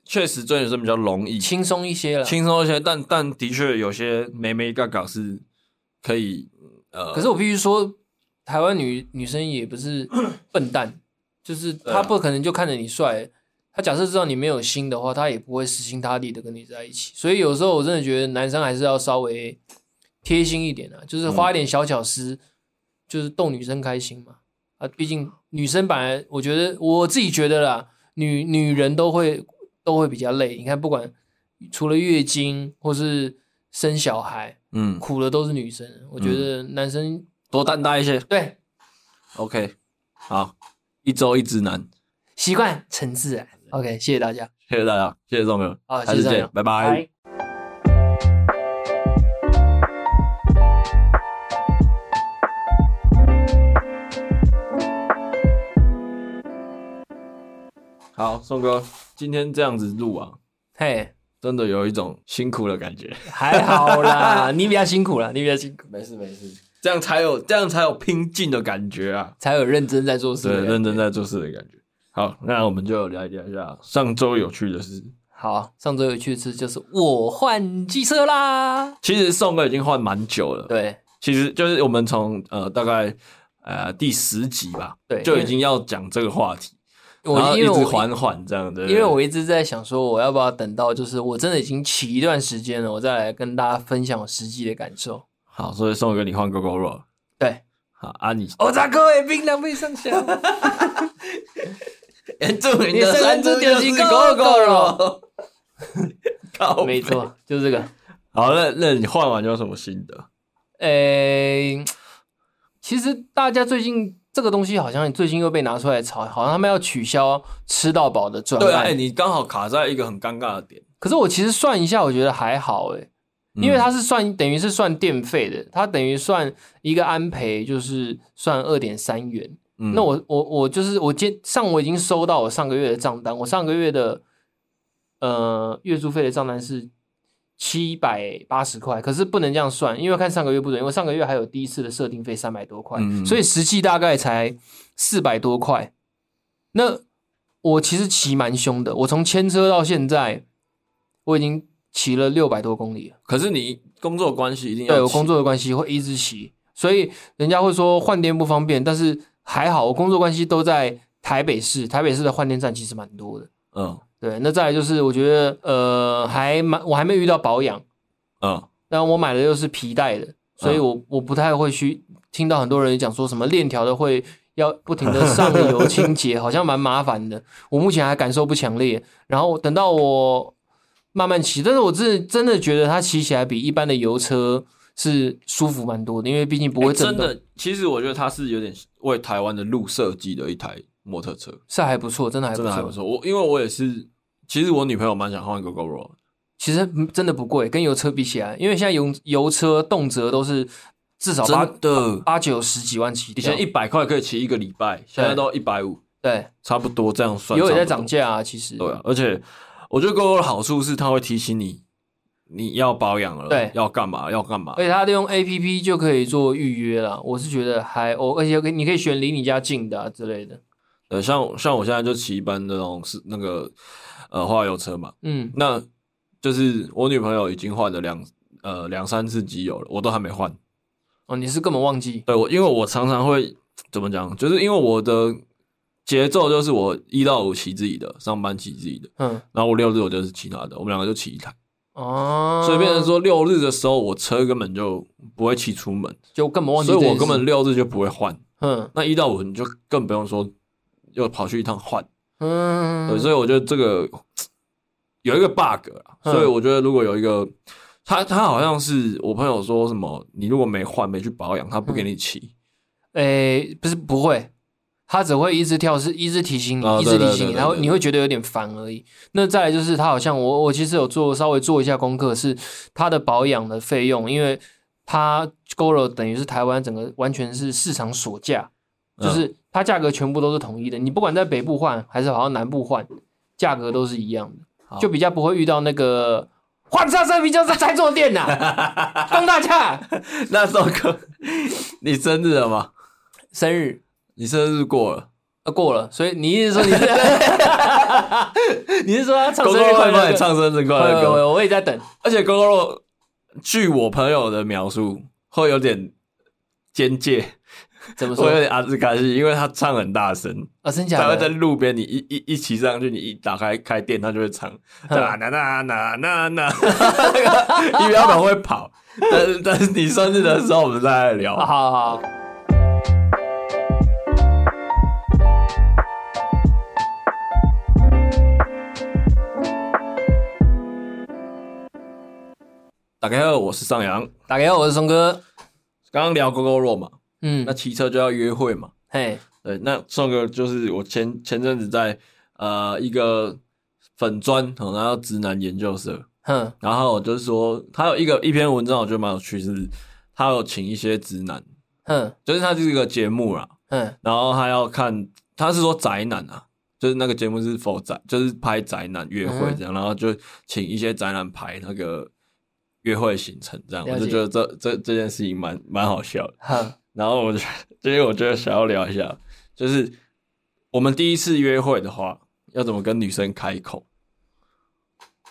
确实追女生比较容易，轻松一些了，轻松一些。但但的确有些眉眉嘎嘎是可以。呃，可是我必须说，台湾女女生也不是 笨蛋，就是她不可能就看着你帅，她假设知道你没有心的话，她也不会死心塌地的跟你在一起。所以有时候我真的觉得男生还是要稍微贴心一点啊，就是花一点小巧思，嗯、就是逗女生开心嘛。啊，毕竟女生本来我觉得我自己觉得啦，女女人都会都会比较累。你看，不管除了月经或是生小孩。嗯，苦的都是女生，我觉得男生多担待一些。对，OK，好，一周一直男，习惯成自然。OK，谢谢大家，谢谢大家，谢谢众朋友，好，下次见，拜拜。好，宋哥，今天这样子录啊，嘿。真的有一种辛苦的感觉，还好啦，你比较辛苦啦，你比较辛苦，没事没事，这样才有这样才有拼劲的感觉啊，才有认真在做事，对，认真在做事的感觉。好，那我们就聊一聊一下上周有趣的事。好，上周有趣的事就是我换机车啦。其实宋哥已经换蛮久了，对，其实就是我们从呃大概呃第十集吧，对，就已经要讲这个话题。我一直缓缓这样的，因为我一直在想说，我要不要等到就是我真的已经骑一段时间了，我再来跟大家分享我实际的感受。好，所以送给你换 Gogoro。对，好啊你，我咋各位冰两倍上下？原住民的山猪就是 Gogoro。靠，没错，就是这个。好，那那你换完就有什么心得？诶、欸，其实大家最近这个东西好像最近又被拿出来炒，好像他们要取消吃到饱的专案。对啊，欸、你刚好卡在一个很尴尬的点。可是我其实算一下，我觉得还好诶、欸，因为它是算等于是算电费的，它等于算一个安培就是算二点三元。嗯、那我我我就是我今上我已经收到我上个月的账单，我上个月的呃月租费的账单是。七百八十块，可是不能这样算，因为看上个月不准，因为上个月还有第一次的设定费三百多块，嗯、所以实际大概才四百多块。那我其实骑蛮凶的，我从牵车到现在，我已经骑了六百多公里了。可是你工作关系一定要对我工作的关系会一直骑，所以人家会说换电不方便，但是还好我工作关系都在台北市，台北市的换电站其实蛮多的。嗯。对，那再来就是我觉得，呃，还蛮，我还没遇到保养，嗯，但我买的又是皮带的，所以我、嗯、我不太会去听到很多人讲说什么链条的会要不停的上油 清洁，好像蛮麻烦的。我目前还感受不强烈，然后等到我慢慢骑，但是我真的真的觉得它骑起来比一般的油车是舒服蛮多的，因为毕竟不会震动。真的，其实我觉得它是有点为台湾的路设计的一台。摩托车。是还不错，真的还不错，真的还不错。我因为我也是，其实我女朋友蛮想换一个 Gogoro，其实真的不贵，跟油车比起来，因为现在油油车动辄都是至少八的。八九十几万起，以前一百块可以骑一个礼拜，现在都一百五，对，差不多这样算。油也在涨价啊，其实。对啊，而且我觉得 Gogoro 的好处是它会提醒你你要保养了，对，要干嘛要干嘛，而且它利用 APP 就可以做预约了，我是觉得还哦，而且可以你可以选离你家近的啊之类的。呃，像像我现在就骑一般那种是那个呃化油车嘛，嗯，那就是我女朋友已经换了两呃两三次机油了，我都还没换。哦，你是根本忘记？对，我因为我常常会怎么讲，就是因为我的节奏就是我一到五骑自己的，上班骑自己的，嗯，然后我六日我就是骑他的，我们两个就骑一台。哦，所以变成说六日的时候，我车根本就不会骑出门，就根本忘记，所以我根本六日就不会换。嗯，那一到五你就更不用说。又跑去一趟换，嗯，对，所以我觉得这个有一个 bug 所以我觉得如果有一个，他他好像是我朋友说什么，你如果没换没去保养，他不给你骑，诶、不是不会，他只会一直跳，是一直提醒你，哦、一直提醒你，然后你会觉得有点烦而已。那再来就是他好像我我其实有做稍微做一下功课，是他的保养的费用，因为他 Gogoro 等于是台湾整个完全是市场锁价，就是。它价格全部都是统一的，你不管在北部换还是好像南部换，价格都是一样的，就比较不会遇到那个换车车比就是在坐垫呐，东大家。那时候哥，你生日了吗？生日，你生日过了，啊过了，所以你意思说你是，你是说他唱生日快乐？唱生日快乐歌，我也在等。而且 Gogoro，据我朋友的描述，会有点边界。怎么说？我有点阿兹卡西，因为他唱很大声啊，真假的？他会在路边，你一一一骑上去，你一打开开店，他就会唱，那那那那那那，因为他们会跑。但是但是你生日的时候，我们再来聊。好好好。大家好，我是上扬。大家好，我是松哥。刚刚聊 Gogoro 嘛。嗯，那骑车就要约会嘛？嘿，对，那宋哥就是我前前阵子在呃一个粉砖，然后直男研究社，哼，然后我就是说他有一个一篇文章，我觉得蛮有趣，是他有请一些直男，哼，就是他就是一个节目啦，嗯，然后他要看，他是说宅男啊，就是那个节目是 for 宅，就是拍宅男约会这样，嗯、然后就请一些宅男排那个约会行程这样，我就觉得这这这件事情蛮蛮好笑的，哼。然后我就，今天我觉得想要聊一下，就是我们第一次约会的话，要怎么跟女生开口？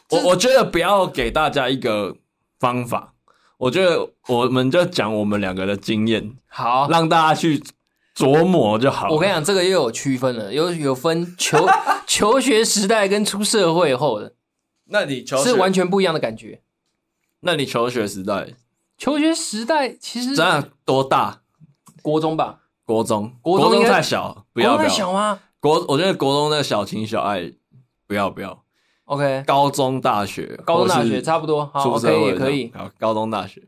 我我觉得不要给大家一个方法，我觉得我们就讲我们两个的经验，好，让大家去琢磨就好。我跟你讲，这个又有区分了，有有分求 求学时代跟出社会后的，那你求是完全不一样的感觉。那你求学时代？求学时代其实这样多大？国中吧。国中，国中太小，不要不要。太小吗？国，我觉得国中那个小情小爱，不要不要。OK，高中大学，高中大学差不多，好，OK 也可以。好，高中大学，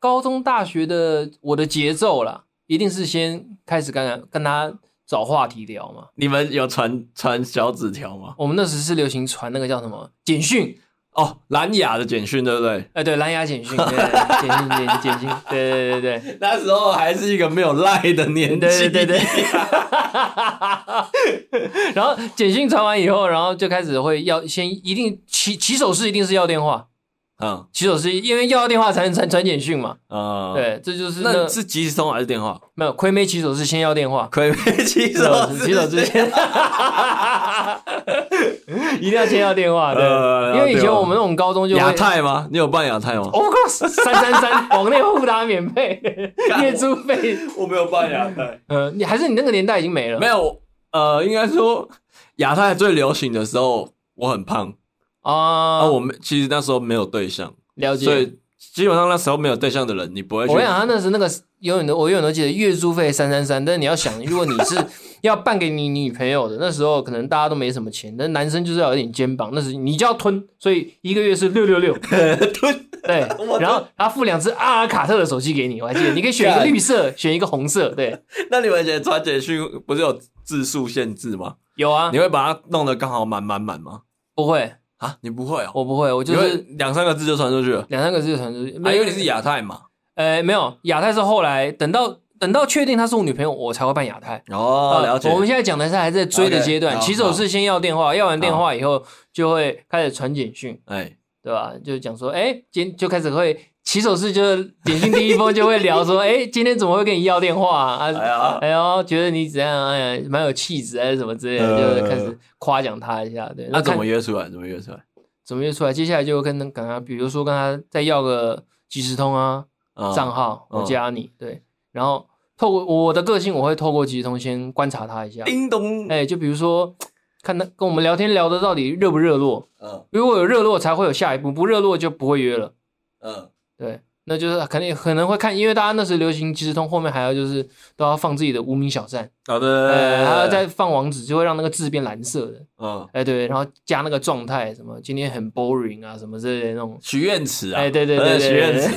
高中大学的我的节奏啦，一定是先开始跟他跟他找话题聊嘛。你们有传传小纸条吗？我们那时是流行传那个叫什么简讯。哦，蓝牙的简讯对不对？哎，对，蓝牙简讯，对，简讯简简讯，对对对对，那时候还是一个没有赖的年纪，对对对对。然后简讯传完以后，然后就开始会要先一定起起手式，一定是要电话。嗯，起手是，因为要电话才能传传简讯嘛。啊，对，这就是那是即时通还是电话？没有，亏没起手是先要电话，亏没起手式，起手之前，一定要先要电话。对，因为以前我们那种高中就亚太吗？你有办亚太吗？Of course，三三三 网内互打免费，月租费。我没有办亚太。呃，你还是你那个年代已经没了？没有，呃，应该说亚太最流行的时候，我很胖。啊，我们其实那时候没有对象，了解，所以基本上那时候没有对象的人，你不会去。我跟你讲，他那时那个永远都，我永远都记得月租费三三三。但是你要想，如果你是要办给你女朋友的，那时候可能大家都没什么钱，但男生就是要有点肩膀，那时你就要吞，所以一个月是六六六吞。对，然后他付两只阿尔卡特的手机给你，我还记得，你可以选一个绿色，选一个红色。对，那你们以前传简讯不是有字数限制吗？有啊，你会把它弄得刚好满满满吗？不会。啊，你不会哦？我不会，我就是两三个字就传出去了。两三个字就传出去，因为你是亚太嘛。呃，没有，亚太是后来等到等到确定她是我女朋友，我才会办亚太。哦，了解。我们现在讲的是还在追的阶段，起手是先要电话，要完电话以后就会开始传简讯，哎，对吧？就讲说，哎，今就开始会起手是就是点进第一封就会聊说，哎，今天怎么会跟你要电话啊？哎呀，哎呦，觉得你怎样？哎呀，蛮有气质还是什么之类的，就开始夸奖他一下。对，那怎么约出来？怎么约出来？怎么约出来？接下来就跟跟他，比如说跟他再要个即时通啊，账号我加你，对，然后透过我的个性，我会透过即时通先观察他一下。叮咚，哎，就比如说看他跟我们聊天聊的到底热不热络，嗯，如果有热络才会有下一步，不热络就不会约了，嗯，对。那就是肯定可能会看，因为大家那时流行即时通，后面还要就是都要放自己的无名小站，好的，还要再放网址，就会让那个字变蓝色的，嗯，哎对，然后加那个状态，什么今天很 boring 啊，什么之类的那种许愿词啊，哎对对对，许愿词。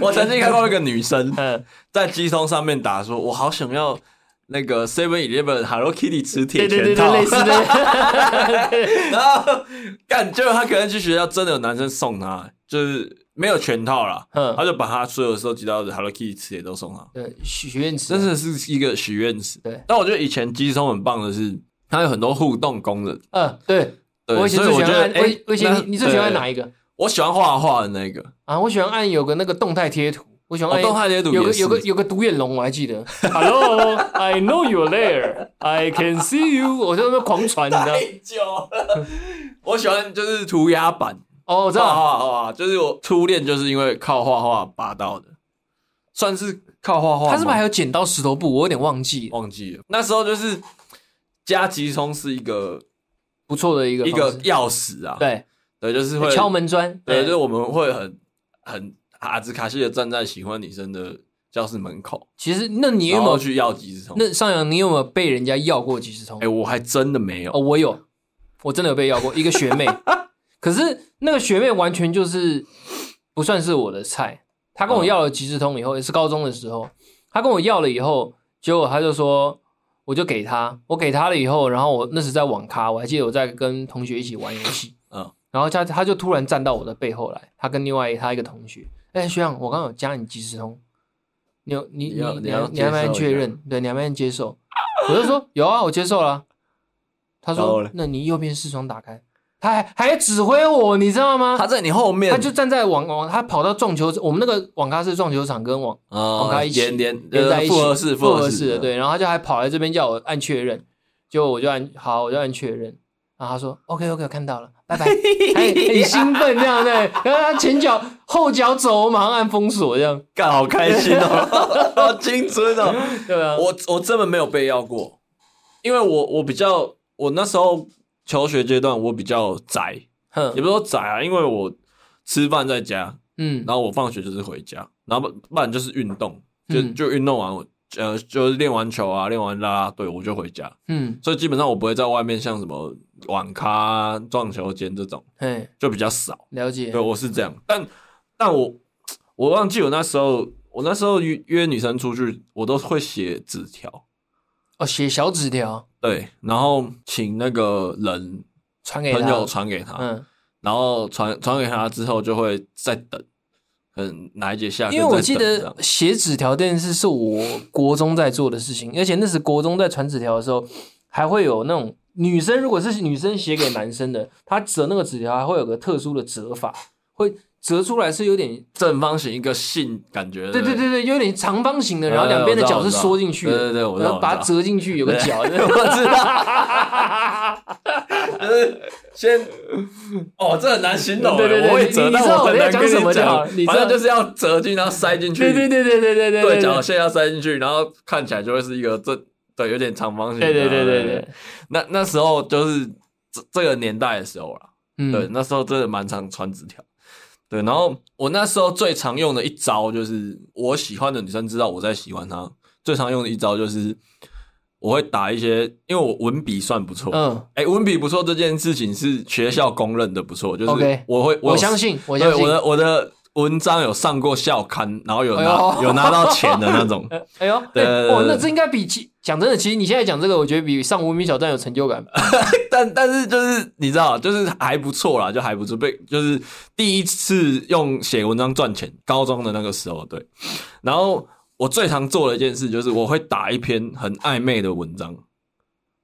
我曾经看到一个女生 在即时通上面打说，我好想要那个 Seven Eleven Hello Kitty 磁铁全套，类似的，然后干，结果她可能去学校真的有男生送她，就是。没有全套啦，嗯，他就把他所有收集到的 Hello Kitty 词也都送上。对，许愿池，真的是一个许愿池。对，但我觉得以前即时通很棒的是，它有很多互动功能。嗯，对，对，所以我觉得，哎，我以前你你最喜欢哪一个？我喜欢画画的那个啊，我喜欢按有个那个动态贴图，我喜欢按动态贴图，有个有个有个独眼龙，我还记得。Hello，I know you're there，I can see you。我就在那狂传，你知道？太久了。我喜欢就是涂鸦版。哦，我知道，画画，就是我初恋就是因为靠画画拔到的，算是靠画画。他是不是还有剪刀石头布？我有点忘记，忘记了。那时候就是加急冲是一个不错的一个一个钥匙啊。对对，就是会敲门砖。对，就是我们会很很哈兹卡西的站在喜欢女生的教室门口。其实，那你有没有去要即时通？那上扬，你有没有被人家要过即时通？哎，我还真的没有。哦，我有，我真的有被要过一个学妹。可是那个学妹完全就是不算是我的菜。她跟我要了即时通以后，也是高中的时候，她跟我要了以后，结果她就说，我就给她，我给她了以后，然后我那时在网咖，我还记得我在跟同学一起玩游戏，嗯，然后她她就突然站到我的背后来，她跟另外她一个同学，哎，学长，我刚刚有加你即时通，你有你你你你还没确认？对，你还没接受？我就说有啊，我接受了。他说，那你右边视窗打开。他还还指挥我，你知道吗？他在你后面，他就站在网网，他跑到撞球，我们那个网咖是撞球场跟网、哦、网咖一起连连连在一起，复合式复合式的，对。然后他就还跑来这边叫我按确认，结果我就按好，我就按确认。然后他说 OK OK，我看到了，拜拜。很 很兴奋这样对，然后他前脚后脚走，我马上按封锁这样，干好开心哦，好青春哦。对啊，我我真的没有被要过，因为我我比较我那时候。求学阶段我比较宅，哼，也不是说宅啊，因为我吃饭在家，嗯，然后我放学就是回家，然后不然就是运动，就就运动完，呃，就是练完球啊，练完啦啦队，我就回家。嗯，所以基本上我不会在外面像什么网咖、撞球间这种，嘿，就比较少。了解。对，我是这样，但但我我忘记我那时候，我那时候约约女生出去，我都会写纸条。哦，写小纸条。对，然后请那个人传给他，朋友传给他，嗯，然后传传给他之后就会再等。嗯，哪一节下课？因为我记得写纸条这件事是我国中在做的事情，而且那时国中在传纸条的时候，还会有那种女生，如果是女生写给男生的，她折那个纸条还会有个特殊的折法，会。折出来是有点正方形，一个信感觉。对对对对，有点长方形的，然后两边的角是缩进去的。对对对，然后把它折进去，有个角。我知道。就 是先，哦，这很难形容。对对对，我会折，但我很难跟你讲。你反正就是要折进，然后塞进去。对对对对对对对。对角线要塞进去，然后看起来就会是一个这对有点长方形。对对对对对。那那时候就是这这个年代的时候了。嗯。对，那时候真的蛮常传纸条。对，然后我那时候最常用的一招就是，我喜欢的女生知道我在喜欢她，最常用的一招就是，我会打一些，因为我文笔算不错，嗯，哎，文笔不错这件事情是学校公认的不错，就是我会，我，我相信，我相信我的我的。文章有上过校刊，然后有拿、哎、有拿到钱的那种。哎呦，对，哦，那这应该比其讲真的，其实你现在讲这个，我觉得比上无名小站有成就感。但但是就是你知道，就是还不错啦，就还不错。被就是第一次用写文章赚钱，高中的那个时候，对。然后我最常做的一件事就是，我会打一篇很暧昧的文章，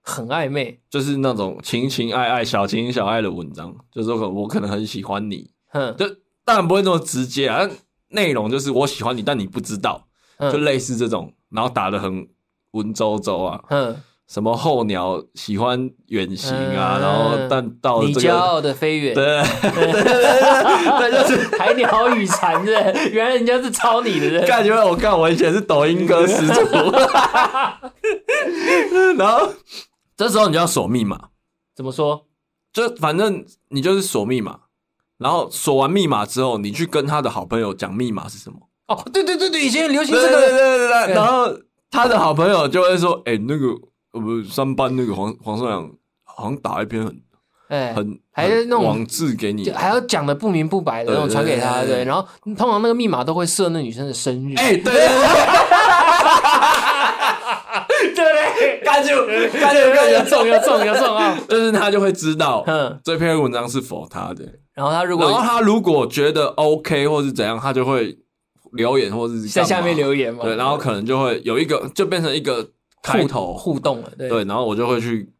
很暧昧，就是那种情情爱爱、小情小爱的文章，就是我我可能很喜欢你，哼，就。当然不会那么直接啊，内容就是我喜欢你，但你不知道，就类似这种，然后打的很文绉绉啊，嗯，什么候鸟喜欢远行啊，然后但到你骄傲的飞远，对对对对，就是海鸟与蝉的，原来人家是抄你的人，感觉我看我以前是抖音歌始祖，然后这时候你就要锁密码，怎么说？就反正你就是锁密码。然后锁完密码之后，你去跟他的好朋友讲密码是什么？哦，对对对对，以前很流行这个。对对对对对。然后他的好朋友就会说：“哎，那个我们三班那个黄黄少阳好像打一篇很，哎，很还是那种网志给你，还要讲的不明不白的那种传给他。对，然后通常那个密码都会设那女生的生日。哎，对对对。对，感觉感觉感觉有中有中有中啊！就是他就会知道，嗯，这篇文章是 for 他的。然后他如果，然后他如果觉得 OK 或是怎样，他就会留言或是在下面留言嘛。对，然后可能就会有一个，就变成一个开头互动了。对，对，然后我就会去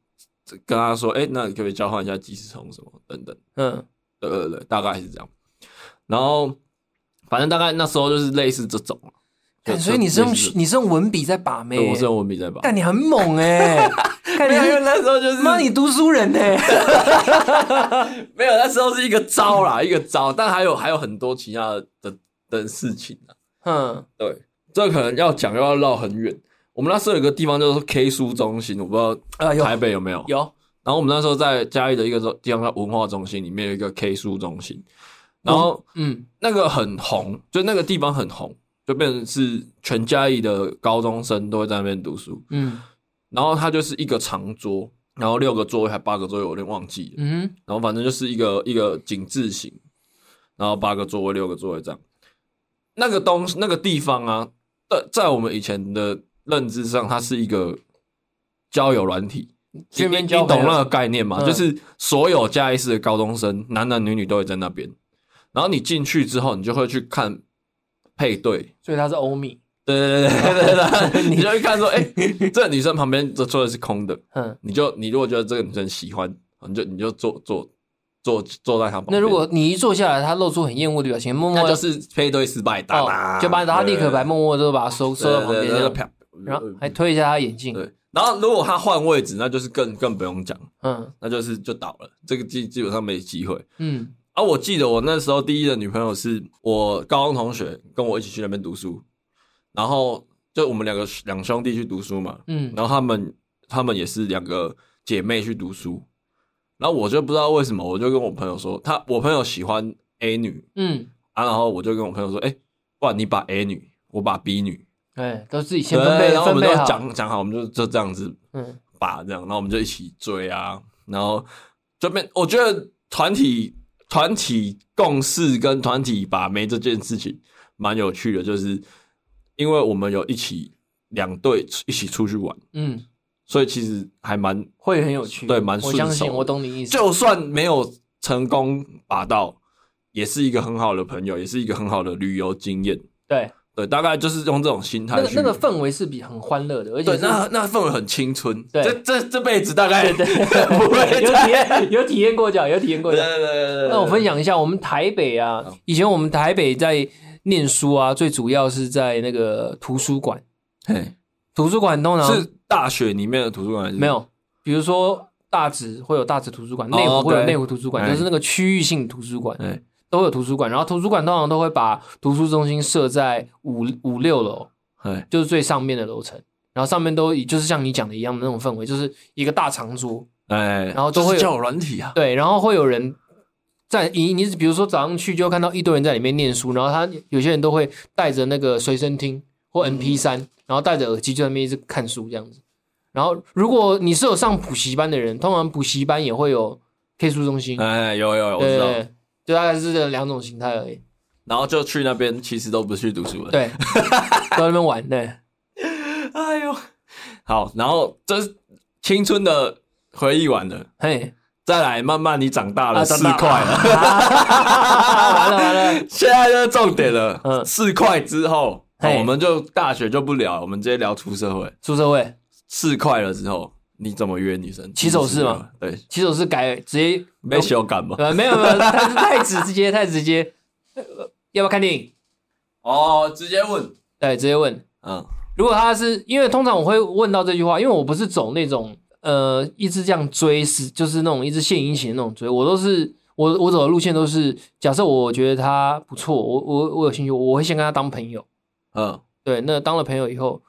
跟他说：“哎，那你可不可以交换一下即时通什么等等？”嗯，对对对，大概是这样。然后反正大概那时候就是类似这种。所以你是用你是用文笔在把妹？我是用文笔在把。但你很猛哎！看你那时候就是妈，你读书人呢？没有，那时候是一个招啦，一个招。但还有还有很多其他的的，事情呢。嗯，对，这可能要讲又要绕很远。我们那时候有个地方叫做 K 书中心，我不知道啊，台北有没有？有。然后我们那时候在嘉义的一个地方叫文化中心，里面有一个 K 书中心。然后嗯，那个很红，就那个地方很红。就变成是全嘉义的高中生都会在那边读书，嗯，然后它就是一个长桌，然后六个座位还八个座位，我有点忘记了，嗯，然后反正就是一个一个井字形，然后八个座位六个座位这样。那个东那个地方啊，在在我们以前的认知上，它是一个交友软体，你你懂那个概念吗？嗯、就是所有嘉义市的高中生，男男女女都会在那边，然后你进去之后，你就会去看。配对，所以他是欧米。对对对对对对，你就会看说，哎，这个女生旁边这坐的是空的，嗯，你就你如果觉得这个女生喜欢，你就你就坐坐坐坐在他旁边。那如果你一坐下来，他露出很厌恶的表情，默默就是配对失败，打打就把他立刻把默默都把他收收到旁边，然后还推一下他眼镜。对，然后如果他换位置，那就是更更不用讲，嗯，那就是就倒了，这个基基本上没机会，嗯。啊，我记得我那时候第一的女朋友是我高中同学，跟我一起去那边读书，然后就我们两个两兄弟去读书嘛，嗯，然后他们他们也是两个姐妹去读书，然后我就不知道为什么，我就跟我朋友说，他我朋友喜欢 A 女，嗯，啊，然后我就跟我朋友说，哎，不然你把 A 女，我把 B 女，哎，都自己先分配，然后我们都讲讲好，我们就就这样子，嗯，把这样，然后我们就一起追啊，然后这边我觉得团体团体共事跟团体把妹这件事情蛮有趣的，就是因为我们有一起两队一起出去玩，嗯。所以其实还蛮会很有趣，对，蛮顺手。我相信，我懂你意思。就算没有成功把到，也是一个很好的朋友，也是一个很好的旅游经验。对对，大概就是用这种心态。那个那个氛围是比很欢乐的，而且那那氛围很青春。对，这这这辈子大概对 不会有体验有体验过，奖有体验过。对对对。那我分享一下，我们台北啊，以前我们台北在念书啊，最主要是在那个图书馆。嘿，图书馆通常是。大学里面的图书馆没有，比如说大直会有大直图书馆，内湖会有内湖图书馆，就是那个区域性图书馆，都有图书馆。然后图书馆通常都会把图书中心设在五五六楼，就是最上面的楼层。然后上面都就是像你讲的一样的那种氛围，就是一个大长桌，哎，然后都会有叫软体啊，对，然后会有人在你你比如说早上去就会看到一堆人在里面念书，然后他有些人都会带着那个随身听或 MP 三。然后戴着耳机就在那边一直看书这样子，然后如果你是有上补习班的人，通常补习班也会有 K 书中心，哎，有有有，我知道，就大概是这两种形态而已。然后就去那边，其实都不是去读书的，对，都在那边玩对。哎呦，好，然后这是青春的回忆完了，嘿，再来慢慢你长大了，四块了，完了完了，现在就是重点了，嗯，四块之后。Hey, 我们就大学就不聊，我们直接聊出社会。出社会四块了之后，你怎么约女生？骑手式吗？对，骑手式改直接没修改吗？呃，没有没有，太太直直接太直接。要不要看电影？哦，直接问。对，直接问。嗯，如果他是因为通常我会问到这句话，因为我不是走那种呃一直这样追是就是那种一直献殷勤的那种追，我都是我我走的路线都是假设我觉得他不错，我我我有兴趣，我会先跟他当朋友。嗯，对，那当了朋友以后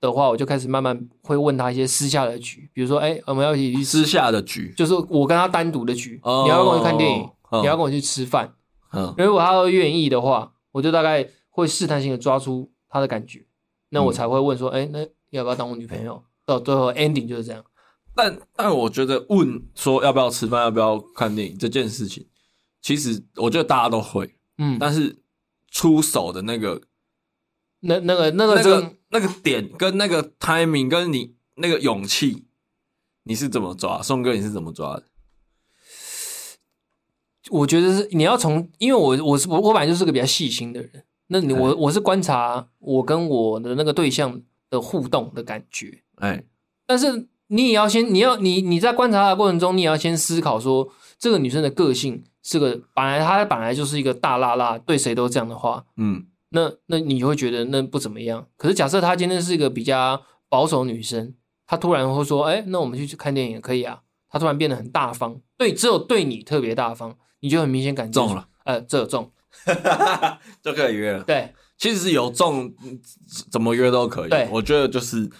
的话，我就开始慢慢会问他一些私下的局，比如说，哎，我们要一起去私下的局，就是我跟他单独的局，哦、你要跟我去看电影，哦、你要跟我去吃饭，嗯，如果他都愿意的话，我就大概会试探性的抓出他的感觉，那我才会问说，哎、嗯，那要不要当我女朋友？到最后 ending 就是这样。但但我觉得问说要不要吃饭，要不要看电影这件事情，其实我觉得大家都会，嗯，但是出手的那个。那那个那个那个那个点跟那个 timing 跟你那个勇气，你是怎么抓？宋哥，你是怎么抓的？我觉得是你要从，因为我我是我我本来就是个比较细心的人。那你我我是观察我跟我的那个对象的互动的感觉。哎，但是你也要先，你要你你在观察的过程中，你也要先思考说，这个女生的个性是个本来她本来就是一个大辣辣，对谁都这样的话，嗯。那那你会觉得那不怎么样？可是假设她今天是一个比较保守女生，她突然会说：“哎，那我们去看电影也可以啊。”她突然变得很大方，对，只有对你特别大方，你就很明显感觉中了。呃，这有中，就可以约了。对，其实是有中，怎么约都可以。对，我觉得就是。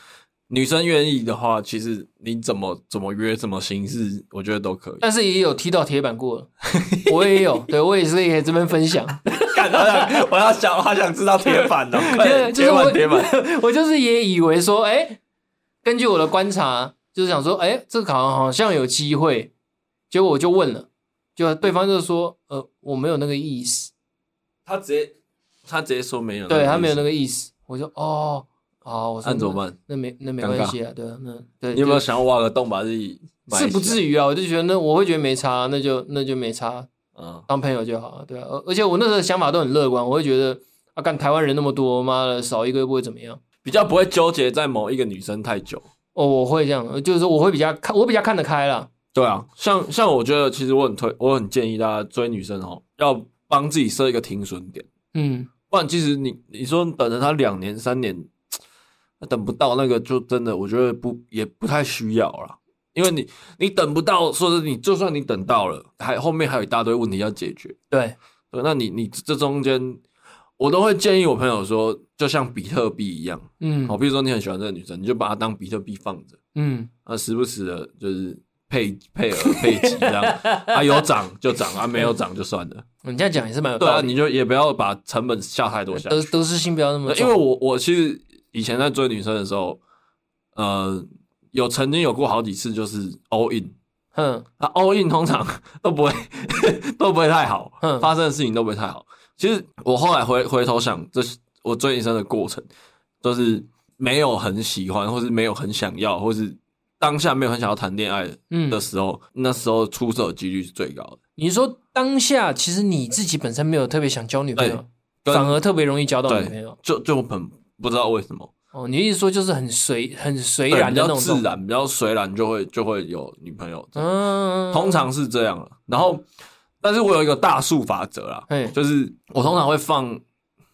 女生愿意的话，其实你怎么怎么约，怎么形式，我觉得都可以。但是也有踢到铁板过了，我也有，对我也是可以这边分享。我要想，好想知道铁板哦，铁板铁板。我就是也以为说，哎、欸，根据我的观察，就是想说，哎、欸，这个好像好像有机会。结果我就问了，就对方就是说，呃，我没有那个意思。他直接他直接说没有，对他没有那个意思。我就哦。好，我说那怎么办？那没那没关系啊，对啊，那对。你有没有想要挖个洞把自己？是不至于啊，我就觉得那我会觉得没差，那就那就没差，嗯，当朋友就好，对啊。而且我那时候想法都很乐观，我会觉得啊，干台湾人那么多，妈的少一个又不会怎么样，比较不会纠结在某一个女生太久。哦，我会这样，就是说我会比较看，我比较看得开啦。对啊，像像我觉得其实我很推，我很建议大家追女生哦，要帮自己设一个停损点，嗯，不然其实你你说等着她两年三年。等不到那个就真的，我觉得不也不太需要了，因为你你等不到，说是你就算你等到了，还后面还有一大堆问题要解决。对，对，那你你这中间，我都会建议我朋友说，就像比特币一样，嗯，好，比如说你很喜欢这个女生，你就把她当比特币放着，嗯，啊，时不时的就是配配额配给这样，啊有涨就涨，啊没有涨就算了。你这样讲也是蛮有道理。对啊，你就也不要把成本下太多下去，得得失心不要那么重。因为我我其实以前在追女生的时候，呃，有曾经有过好几次就是 all in，嗯，啊 all in 通常都不会都不会太好，嗯，发生的事情都不会太好。其实我后来回回头想，这是我追女生的过程，都是没有很喜欢，或是没有很想要，或是。当下没有很想要谈恋爱的时候，嗯、那时候出手的几率是最高的。你说当下其实你自己本身没有特别想交女朋友，反而特别容易交到女朋友，就就很不知道为什么。哦，你意思说就是很随很随然的那种，比较自然，比较随然就会就会有女朋友。嗯，通常是这样。然后，但是我有一个大数法则啦，嘿就是我通常会放，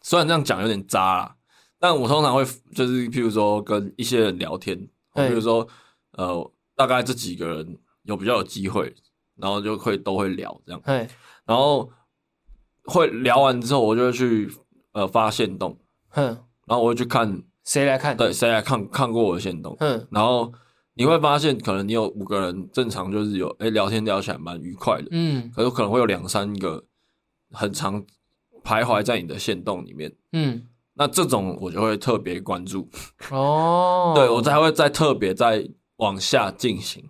虽然这样讲有点渣啦，但我通常会就是譬如说跟一些人聊天，比如说。呃，大概这几个人有比较有机会，然后就会都会聊这样，嘿然后会聊完之后，我就会去呃发现洞，哼然后我会去看谁来看，对，谁来看看过我的线动，嗯。然后你会发现，可能你有五个人正常就是有哎聊天聊起来蛮愉快的，嗯，可是可能会有两三个很常徘徊在你的线动里面，嗯，那这种我就会特别关注，哦，对我才会再特别再。往下进行，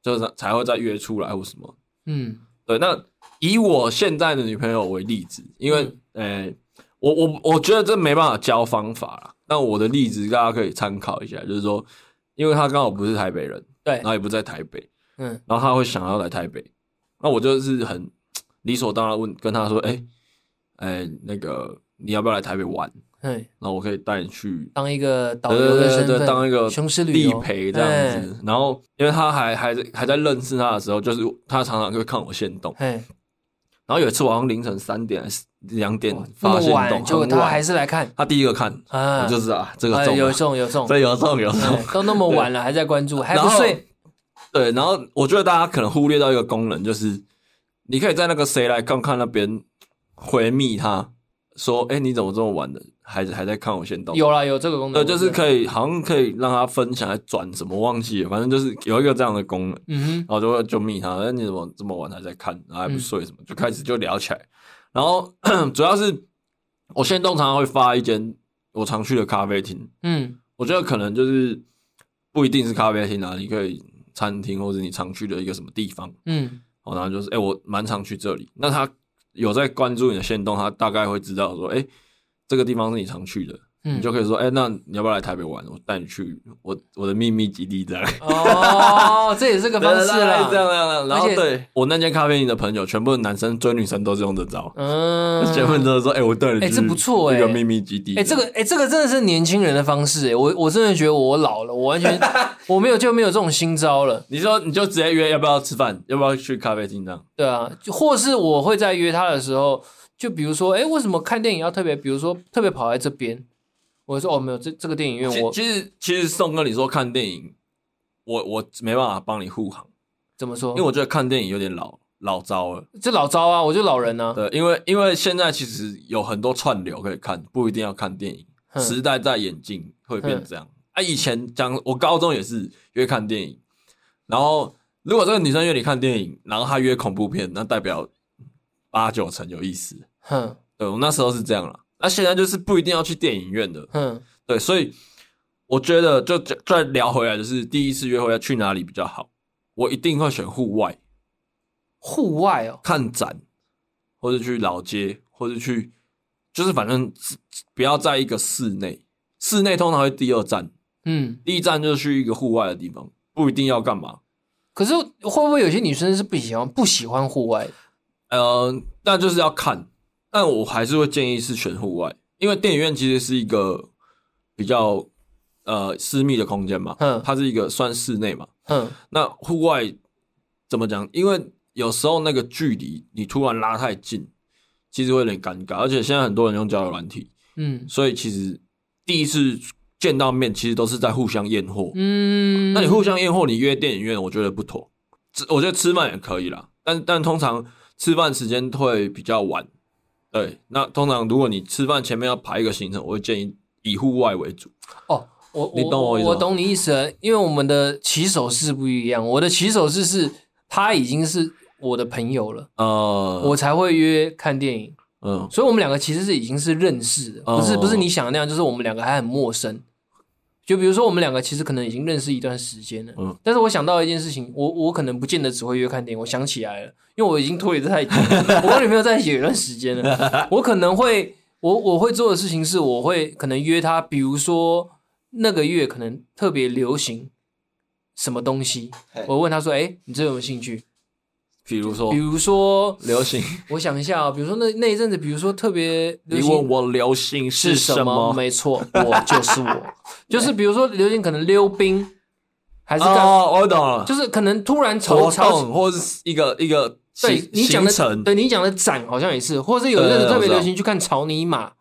就是才会再约出来或什么。嗯，对。那以我现在的女朋友为例子，因为，呃、嗯。欸，我我我觉得这没办法教方法啦。那我的例子大家可以参考一下，就是说，因为他刚好不是台北人，对，然后也不在台北，嗯，然后他会想要来台北，那我就是很理所当然问跟他说，哎、欸，哎、欸，那个你要不要来台北玩？对，那我可以带你去当一个导游的身份，当一个雄狮地陪这样子。然后，因为他还还在还在认识他的时候，就是他常常会看我现动。然后有一次晚上凌晨三点是两点发限动，结果他还是来看，他第一个看，我就知道这个有送有送，这有送有送，都那么晚了还在关注，还不睡。对，然后我觉得大家可能忽略到一个功能，就是你可以在那个谁来看看那边回密他说，哎，你怎么这么晚的？还还在看我先动，有啦，有这个功能，对，就是可以，好像可以让他分享，还转什么忘记了，反正就是有一个这样的功能，嗯哼，然后就会就密他，哎，你怎么这么晚还在看，然后还不睡什么，嗯、就开始就聊起来，然后 主要是我现动常常会发一间我常去的咖啡厅，嗯，我觉得可能就是不一定是咖啡厅啊，你可以餐厅或者你常去的一个什么地方，嗯，好，然后就是哎，我蛮常去这里，那他有在关注你的线动，他大概会知道说，哎。这个地方是你常去的，嗯、你就可以说，哎、欸，那你要不要来台北玩？我带你去我我的秘密基地这样。哦，这也是个方式啦，这样这样。然后对我那间咖啡厅的朋友，全部男生追女生都是用这招。嗯，结婚之后说，哎、欸，我带你去，哎，这不错，哎，一个秘密基地。哎，这个，哎，这个真的是年轻人的方式，哎，我我真的觉得我老了，我完全 我没有就没有这种新招了。你说你就直接约要不要吃饭，要不要去咖啡厅这样？对啊，或是我会在约他的时候。就比如说，哎，为什么看电影要特别？比如说，特别跑来这边，我说哦，没有，这这个电影院我其实其实宋哥，你说看电影，我我没办法帮你护航。怎么说？因为我觉得看电影有点老老招了。这老招啊，我就老人呢、啊。对，因为因为现在其实有很多串流可以看，不一定要看电影。哼时代在演进，会变这样。哼啊，以前讲我高中也是约看电影，然后如果这个女生约你看电影，然后她约恐怖片，那代表八九成有意思。哼，对，我那时候是这样了，那现在就是不一定要去电影院的。嗯，对，所以我觉得就再聊回来，就是第一次约会要去哪里比较好？我一定会选户外，户外哦，看展，或者去老街，或者去，就是反正不要在一个室内，室内通常会第二站，嗯，第一站就是去一个户外的地方，不一定要干嘛。可是会不会有些女生是不喜欢不喜欢户外？呃，那就是要看。但我还是会建议是选户外，因为电影院其实是一个比较呃私密的空间嘛，嗯，它是一个算室内嘛，嗯，那户外怎么讲？因为有时候那个距离你突然拉太近，其实会有点尴尬，而且现在很多人用交友软体，嗯，所以其实第一次见到面其实都是在互相验货，嗯，那你互相验货，你约电影院我觉得不妥，我觉得吃饭也可以啦，但但通常吃饭时间会比较晚。对，那通常如果你吃饭前面要排一个行程，我会建议以户外为主。哦，我 你懂我意思？我懂你意思，因为我们的起手式不一样。我的起手式是他已经是我的朋友了，呃，我才会约看电影。嗯，所以我们两个其实是已经是认识的，不是不是你想的那样，就是我们两个还很陌生。就比如说我们两个其实可能已经认识一段时间了，嗯，但是我想到一件事情，我我可能不见得只会约看电影。我想起来了，因为我已经拖得太久，我跟女朋友在一起有一段时间了，我可能会我我会做的事情是，我会可能约她，比如说那个月可能特别流行什么东西，我问她说：“哎，你这有没有兴趣？”比如说，比如说流行，我想一下啊，比如说那那一阵子，比如说特别流行，你问我流行是什么？没错，我就是我，就是比如说流行可能溜冰，还是哦，我懂了，就是可能突然潮潮，或者是一个一个对你讲的，对你讲的展好像也是，或者是有一阵子特别流行去看草泥马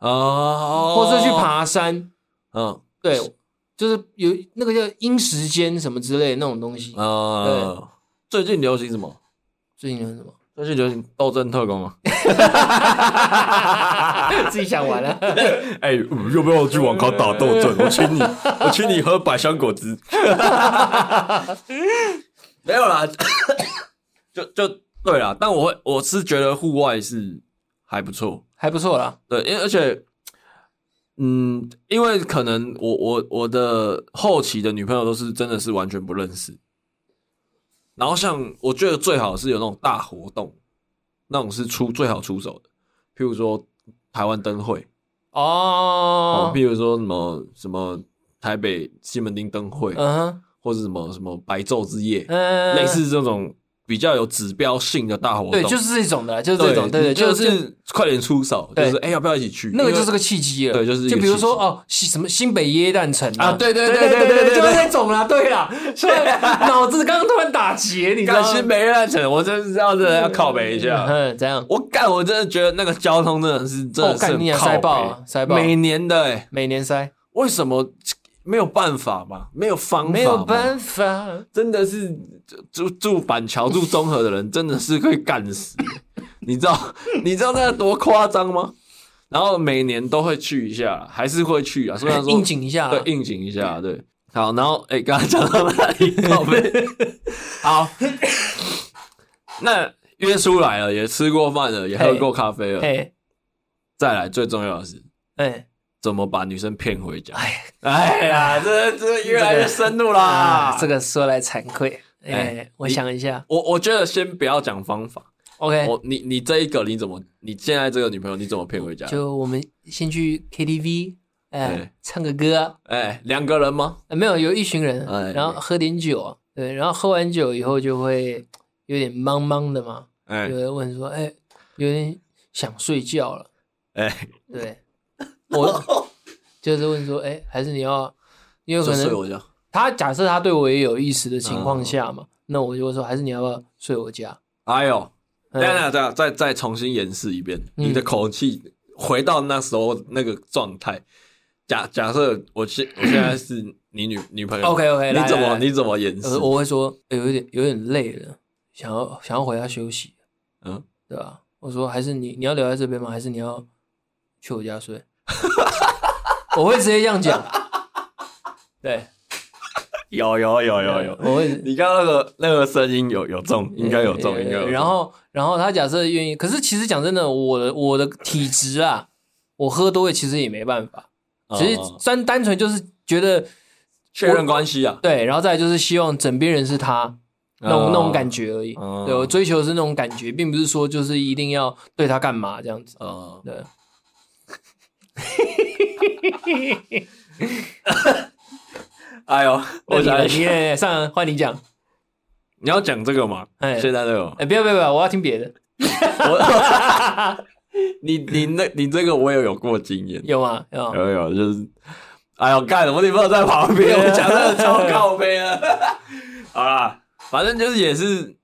哦，或者是去爬山，嗯，对，就是有那个叫因时间什么之类的那种东西。啊，对。最近流行什么？最近流行什么？最近流行斗阵特工啊！自己想玩了。哎、欸，要不要去网咖打斗阵？我请你，我请你喝百香果汁。没有啦，就就对啦。但我会，我是觉得户外是还不错，还不错啦。对，因为而且，嗯，因为可能我我我的后期的女朋友都是真的是完全不认识。然后像我觉得最好是有那种大活动，那种是出最好出手的，譬如说台湾灯会。哦，譬如说什么什么台北西门町灯会，嗯哼，或者什么什么白昼之夜，嗯，类似这种。比较有指标性的大活动，对，就是这种的，就是这种，对对，就是快点出手，就是哎，要不要一起去？那个就是个契机了，对，就是就比如说哦，什么新北耶诞城啊，对对对对对对，就是那种啦，对 啦，所以脑子刚刚突然打结，你知道新北耶诞城，我真是要真的要靠北一下，嗯，怎样，我干，我真的觉得那个交通真的是真的是塞爆，塞爆，每年的哎，每年塞，为什么？没有办法嘛，没有方法，没有办法，真的是住住板桥住中和的人真的是可以干死，你知道 你知道那多夸张吗？然后每年都会去一下，还是会去啊，虽然说应景一下，对，应景一下，对，好，然后哎，刚刚讲到哪里？宝贝，好，那约出来了，也吃过饭了，也喝过咖啡了，再来最重要的是，哎。怎么把女生骗回家？哎，哎呀，这这越来越深入啦。这个说来惭愧，哎，我想一下，我我觉得先不要讲方法，OK？我你你这一个你怎么？你现在这个女朋友你怎么骗回家？就我们先去 KTV，哎，唱个歌，哎，两个人吗？没有，有一群人，然后喝点酒，对，然后喝完酒以后就会有点懵懵的嘛，哎，有人问说，哎，有点想睡觉了，哎，对。我 就是问说，哎、欸，还是你要，因为可能他假设他对我也有意思的情况下嘛，嗯、那我就会说，还是你要不要睡我家？哎呦，等下等下，再再重新演示一遍，嗯、你的口气回到那时候那个状态。假假设我现我现在是你女女朋友，OK OK，你怎么你怎么演示？我会说，欸、有点有点累了，想要想要回家休息，嗯，对吧？我说，还是你你要留在这边吗？还是你要去我家睡？我会直接这样讲，对，有有有有有，我会。你刚刚那个那个声音有有重，应该有重，应该有。然后然后他假设愿意，可是其实讲真的，我的我的体质啊，我喝多了其实也没办法，其实单单纯就是觉得确认关系啊，对，然后再来就是希望枕边人是他那种那种感觉而已。对，我追求的是那种感觉，并不是说就是一定要对他干嘛这样子。嗯，对。哎呦，我想你上换你讲，你要讲这个吗？哎，现在这个，哎，不要不要不要，我要听别的。你你那，你这个我也有过经验，有吗？有有有，就是，哎呦，干，我女朋友在旁边，我讲的超靠北啊。好啦，反正就是也是，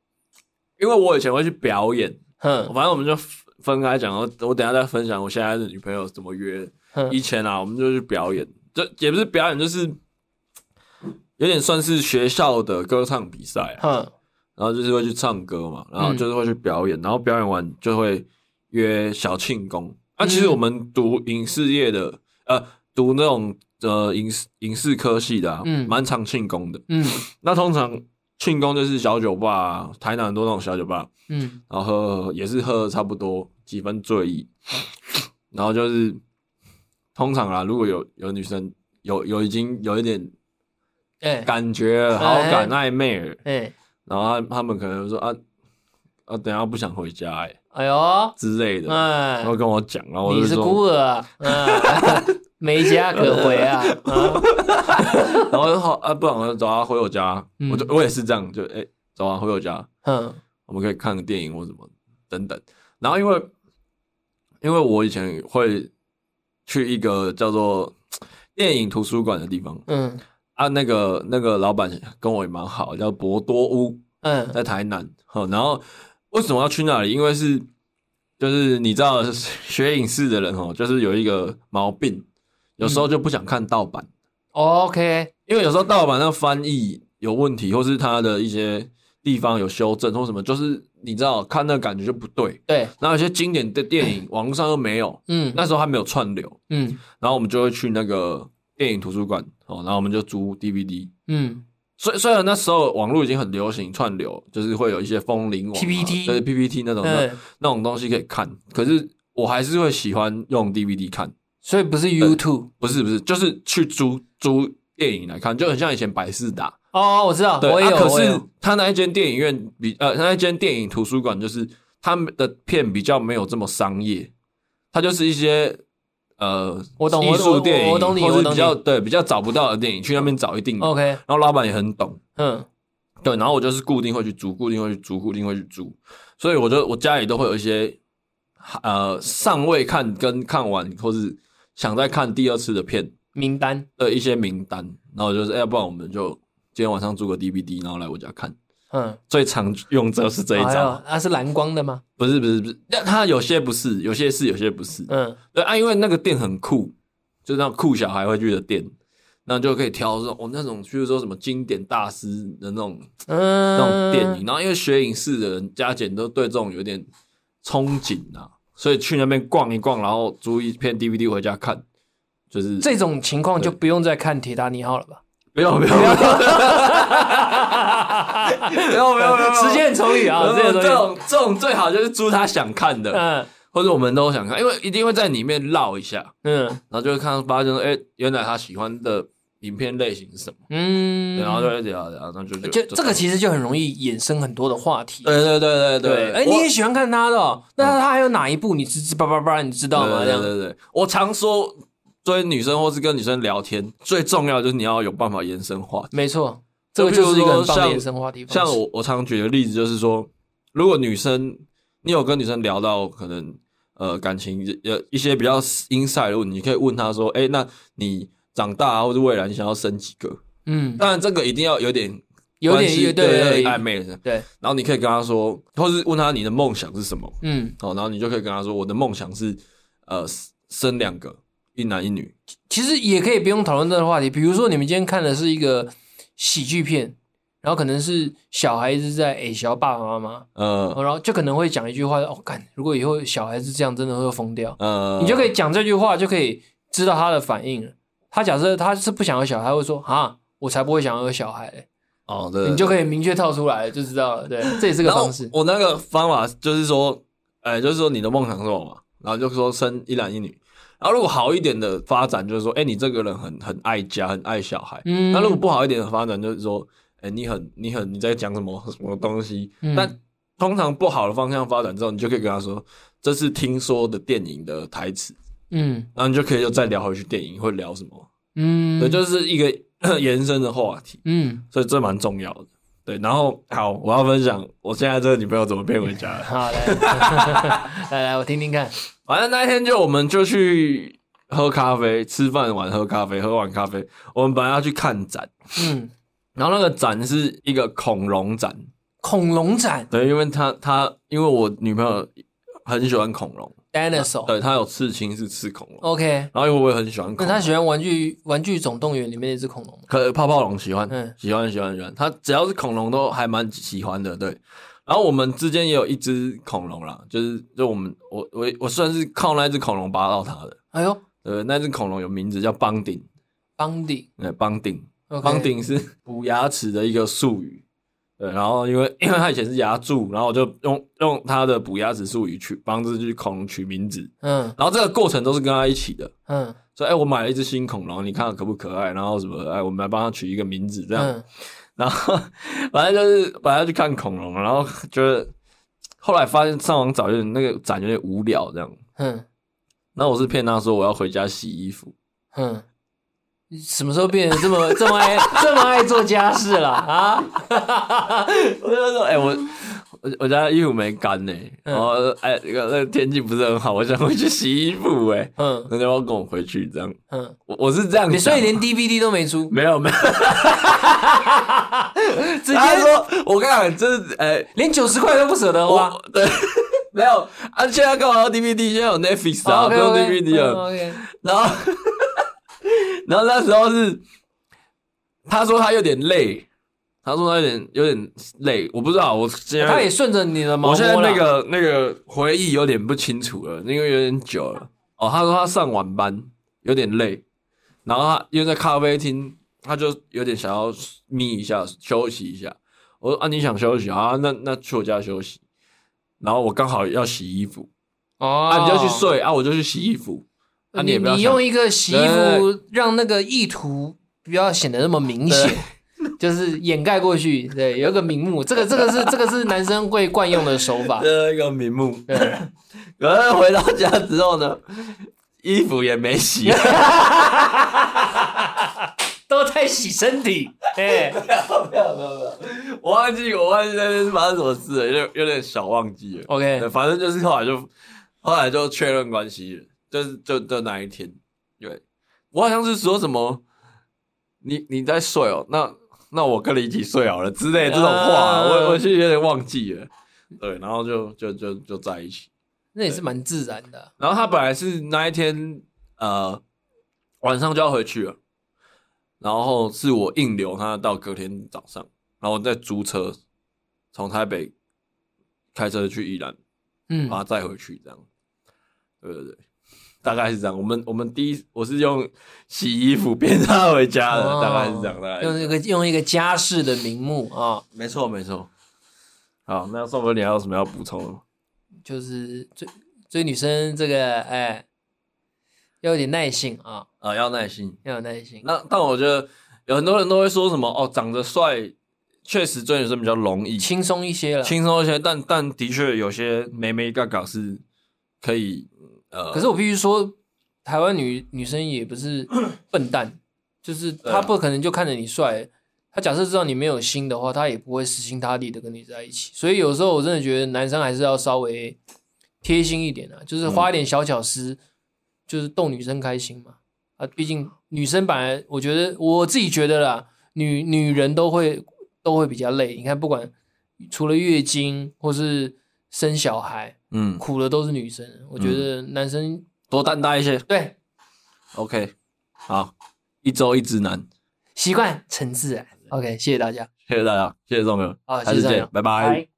因为我以前会去表演，哼，反正我们就。分开讲，我我等下再分享我现在的女朋友怎么约。以前啊，我们就去表演，就也不是表演，就是有点算是学校的歌唱比赛。然后就是会去唱歌嘛，然后就是会去表演，然后表演完就会约小庆功。那其实我们读影视业的，呃，读那种呃影视影视科系的，啊，嗯，蛮常庆功的，嗯，那通常庆功就是小酒吧，啊，台南很多那种小酒吧，嗯，然后也是喝差不多几分醉意，然后就是通常啊，如果有有女生有有已经有一点感觉，欸、好感暧昧了，哎、欸，然后他他们可能说啊啊，等下不想回家，欸，哎，哎呦。之类的，哎，然后跟我讲，然后你是孤儿，没家可回啊，然后就好啊，不然我就走啊，回我家。嗯、我就我也是这样，就哎、欸，走啊，回我家。嗯，我们可以看个电影或什么等等。然后因为因为我以前会去一个叫做电影图书馆的地方，嗯，啊，那个那个老板跟我也蛮好，叫博多屋，嗯，在台南。好，然后为什么要去那里？因为是就是你知道学影视的人哦，就是有一个毛病。有时候就不想看盗版，嗯，OK，因为有时候盗版那个翻译有问题，或是它的一些地方有修正或什么，就是你知道看那个感觉就不对。对，然后有些经典的电影 网络上又没有，嗯，那时候还没有串流，嗯，然后我们就会去那个电影图书馆，哦，然后我们就租 DVD，嗯，虽虽然那时候网络已经很流行串流，就是会有一些风铃网、PPT，对 PPT 那种那那种东西可以看，可是我还是会喜欢用 DVD 看。所以不是 YouTube，不是不是，就是去租租电影来看，就很像以前百事达。哦，我知道，对，我也有。啊、可是他那一间电影院比呃，他那一间电影图书馆就是他们的片比较没有这么商业，他就是一些呃，我懂艺术电影，我懂你，或者比较对比较找不到的电影，去那边找一定。OK，然后老板也很懂，嗯，对，然后我就是固定会去租，固定会去租，固定会去租，所以我就我家里都会有一些呃尚未看跟看完或是。想再看第二次的片。名单。的一些名单，然后就是，要、欸、不然我们就今天晚上租个 DVD，然后来我家看。嗯，最常用这是这一张，它、哎、是蓝光的吗？不是，不是，不是，那它有些不是，有些是，有些不是。嗯，对啊，因为那个店很酷，就是那种酷小孩会去的店，那就可以挑说，哦，那种，比如说什么经典大师的那种，嗯，那种电影。然后因为学影视的人加减都对这种有点憧憬啊。所以去那边逛一逛，然后租一片 DVD 回家看，就是这种情况就不用再看《铁达尼号》了吧？不用不用，不用不用不用，时间很充裕啊！这种这种最好就是租他想看的，嗯，或者我们都想看，因为一定会在里面绕一下，嗯，然后就会看到发现说，哎，原来他喜欢的。影片类型是什么？嗯，然后就聊聊，然后就就这个其实就很容易衍生很多的话题。对对对对对，哎，你也喜欢看他的，那他还有哪一部你知知叭叭叭，你知道吗？对对对，我常说追女生或是跟女生聊天，最重要就是你要有办法延伸话题。没错，这个就是一个很棒的延伸话题。像我我常举的例子就是说，如果女生你有跟女生聊到可能呃感情有一些比较 inside 的问题，你可以问她说，哎，那你。长大啊，或者未来你想要生几个？嗯，当然这个一定要有点有点对对暧昧的。对，然后你可以跟他说，或是问他你的梦想是什么？嗯，哦，然后你就可以跟他说，我的梦想是呃生两个，一男一女。其实也可以不用讨论这个话题，比如说你们今天看的是一个喜剧片，然后可能是小孩子在诶小爸爸妈妈，嗯，然后就可能会讲一句话，哦，干，如果以后小孩子这样，真的会疯掉。嗯，你就可以讲这句话，就可以知道他的反应了。他假设他是不想要小孩，会说啊，我才不会想要有小孩嘞。哦，对，你就可以明确套出来，就知道了。对，这也是个方式。我那个方法就是说，哎，就是说你的梦想是什么嘛？然后就说生一男一女。然后如果好一点的发展，就是说，哎，你这个人很很爱家，很爱小孩。嗯。那如果不好一点的发展，就是说，哎，你很你很你在讲什么什么东西？嗯。但通常不好的方向发展之后，你就可以跟他说，这是听说的电影的台词。嗯，然后你就可以又再聊回去电影会聊什么，嗯，对，就是一个 延伸的话题，嗯，所以这蛮重要的，对。然后好，我要分享我现在这个女朋友怎么骗回家的。好 来，来来，我听听看。反正那一天就我们就去喝咖啡，吃饭完喝咖啡，喝完咖啡，我们本来要去看展，嗯，然后那个展是一个恐龙展，恐龙展，对，因为他他因为我女朋友很喜欢恐龙。Dinosaur，对，他有刺青是刺恐龙，OK。然后因为我也很喜欢恐龙，那他喜欢玩具玩具总动员里面那只恐龙，可泡泡龙喜欢，嗯，喜欢喜欢喜欢。他只要是恐龙都还蛮喜欢的，对。然后我们之间也有一只恐龙啦，就是就我们我我我算是靠那只恐龙扒到它的。哎呦，呃，那只恐龙有名字叫邦丁，，bonding，对，bonding，bonding 是补牙齿的一个术语。对，然后因为 因为它以前是牙柱，然后我就用用它的补牙齿术语去帮这只恐龙取名字。嗯，然后这个过程都是跟他一起的。嗯，所以哎，我买了一只新恐龙，你看看可不可爱？然后什么？哎，我们来帮他取一个名字，这样。嗯、然后反正就是本来去看恐龙，然后觉得后来发现上网找有点那个展有点无聊，这样。嗯，那我是骗他说我要回家洗衣服。嗯。什么时候变得这么这么爱这么爱做家事了啊？我就说，哎、欸，我我我家衣服没干呢，然后哎，那个那个天气不是很好，我想回去洗衣服，哎，嗯，那就要跟我回去？这样，嗯，我我是这样，你所以连 DVD 都没出？没有没有，直接？说，我跟你讲，这是哎，欸、连九十块都不舍得花，对，没有啊，现在干嘛要 DVD？现在有 Netflix 啊，不用 DVD 了，然后。然后那时候是，他说他有点累，他说他有点有点累，我不知道，我现在他也顺着你的毛，我现在那个那个回忆有点不清楚了，因为有点久了。哦，他说他上晚班有点累，然后他因为在咖啡厅，他就有点想要眯一下休息一下。我说啊，你想休息啊？那那去我家休息。然后我刚好要洗衣服，哦，啊，你就去睡啊，我就去洗衣服。啊、你你用一个洗衣服让那个意图不要显得那么明显，就是掩盖过去，对，有一个名目，这个这个是这个是男生会惯用的手法，这一个名目。对，可是回到家之后呢，衣服也没洗，都在洗身体。哎，没有没有没有没有，我忘记我忘记那天发生什么事了，有点有点小忘记了。OK，反正就是后来就后来就确认关系了。就是就就那一天，对，我好像是说什么，你你在睡哦，那那我跟你一起睡好了之类这种话，呃、我我其实有点忘记了，对，然后就就就就在一起，那也是蛮自然的。然后他本来是那一天呃晚上就要回去了，然后是我硬留他到隔天早上，然后我再租车从台北开车去宜兰，嗯，把他载回去这样，对对对。大概是这样，我们我们第一我是用洗衣服变他回家的，哦、大概是这样，大概用一个用一个家事的名目啊，哦、没错没错。好，那宋哥你还有什么要补充的吗？就是追追女生这个，哎，要有点耐性啊，啊，要耐心，要有耐心。那但我觉得有很多人都会说什么哦，长得帅确实追女生比较容易，轻松一些了，轻松一些。但但的确有些眉眉嘎嘎是可以。可是我必须说，台湾女女生也不是 笨蛋，就是她不可能就看着你帅，她假设知道你没有心的话，她也不会死心塌地的跟你在一起。所以有时候我真的觉得男生还是要稍微贴心一点啊，就是花一点小巧思，就是逗女生开心嘛。啊，毕竟女生本来我觉得我自己觉得啦，女女人都会都会比较累。你看，不管除了月经或是生小孩。嗯，苦的都是女生，我觉得男生、嗯、多担待一些。对，OK，好，一周一直男，习惯成自然。OK，谢谢大家，谢谢大家，谢谢众朋友，好，下次见，拜。拜。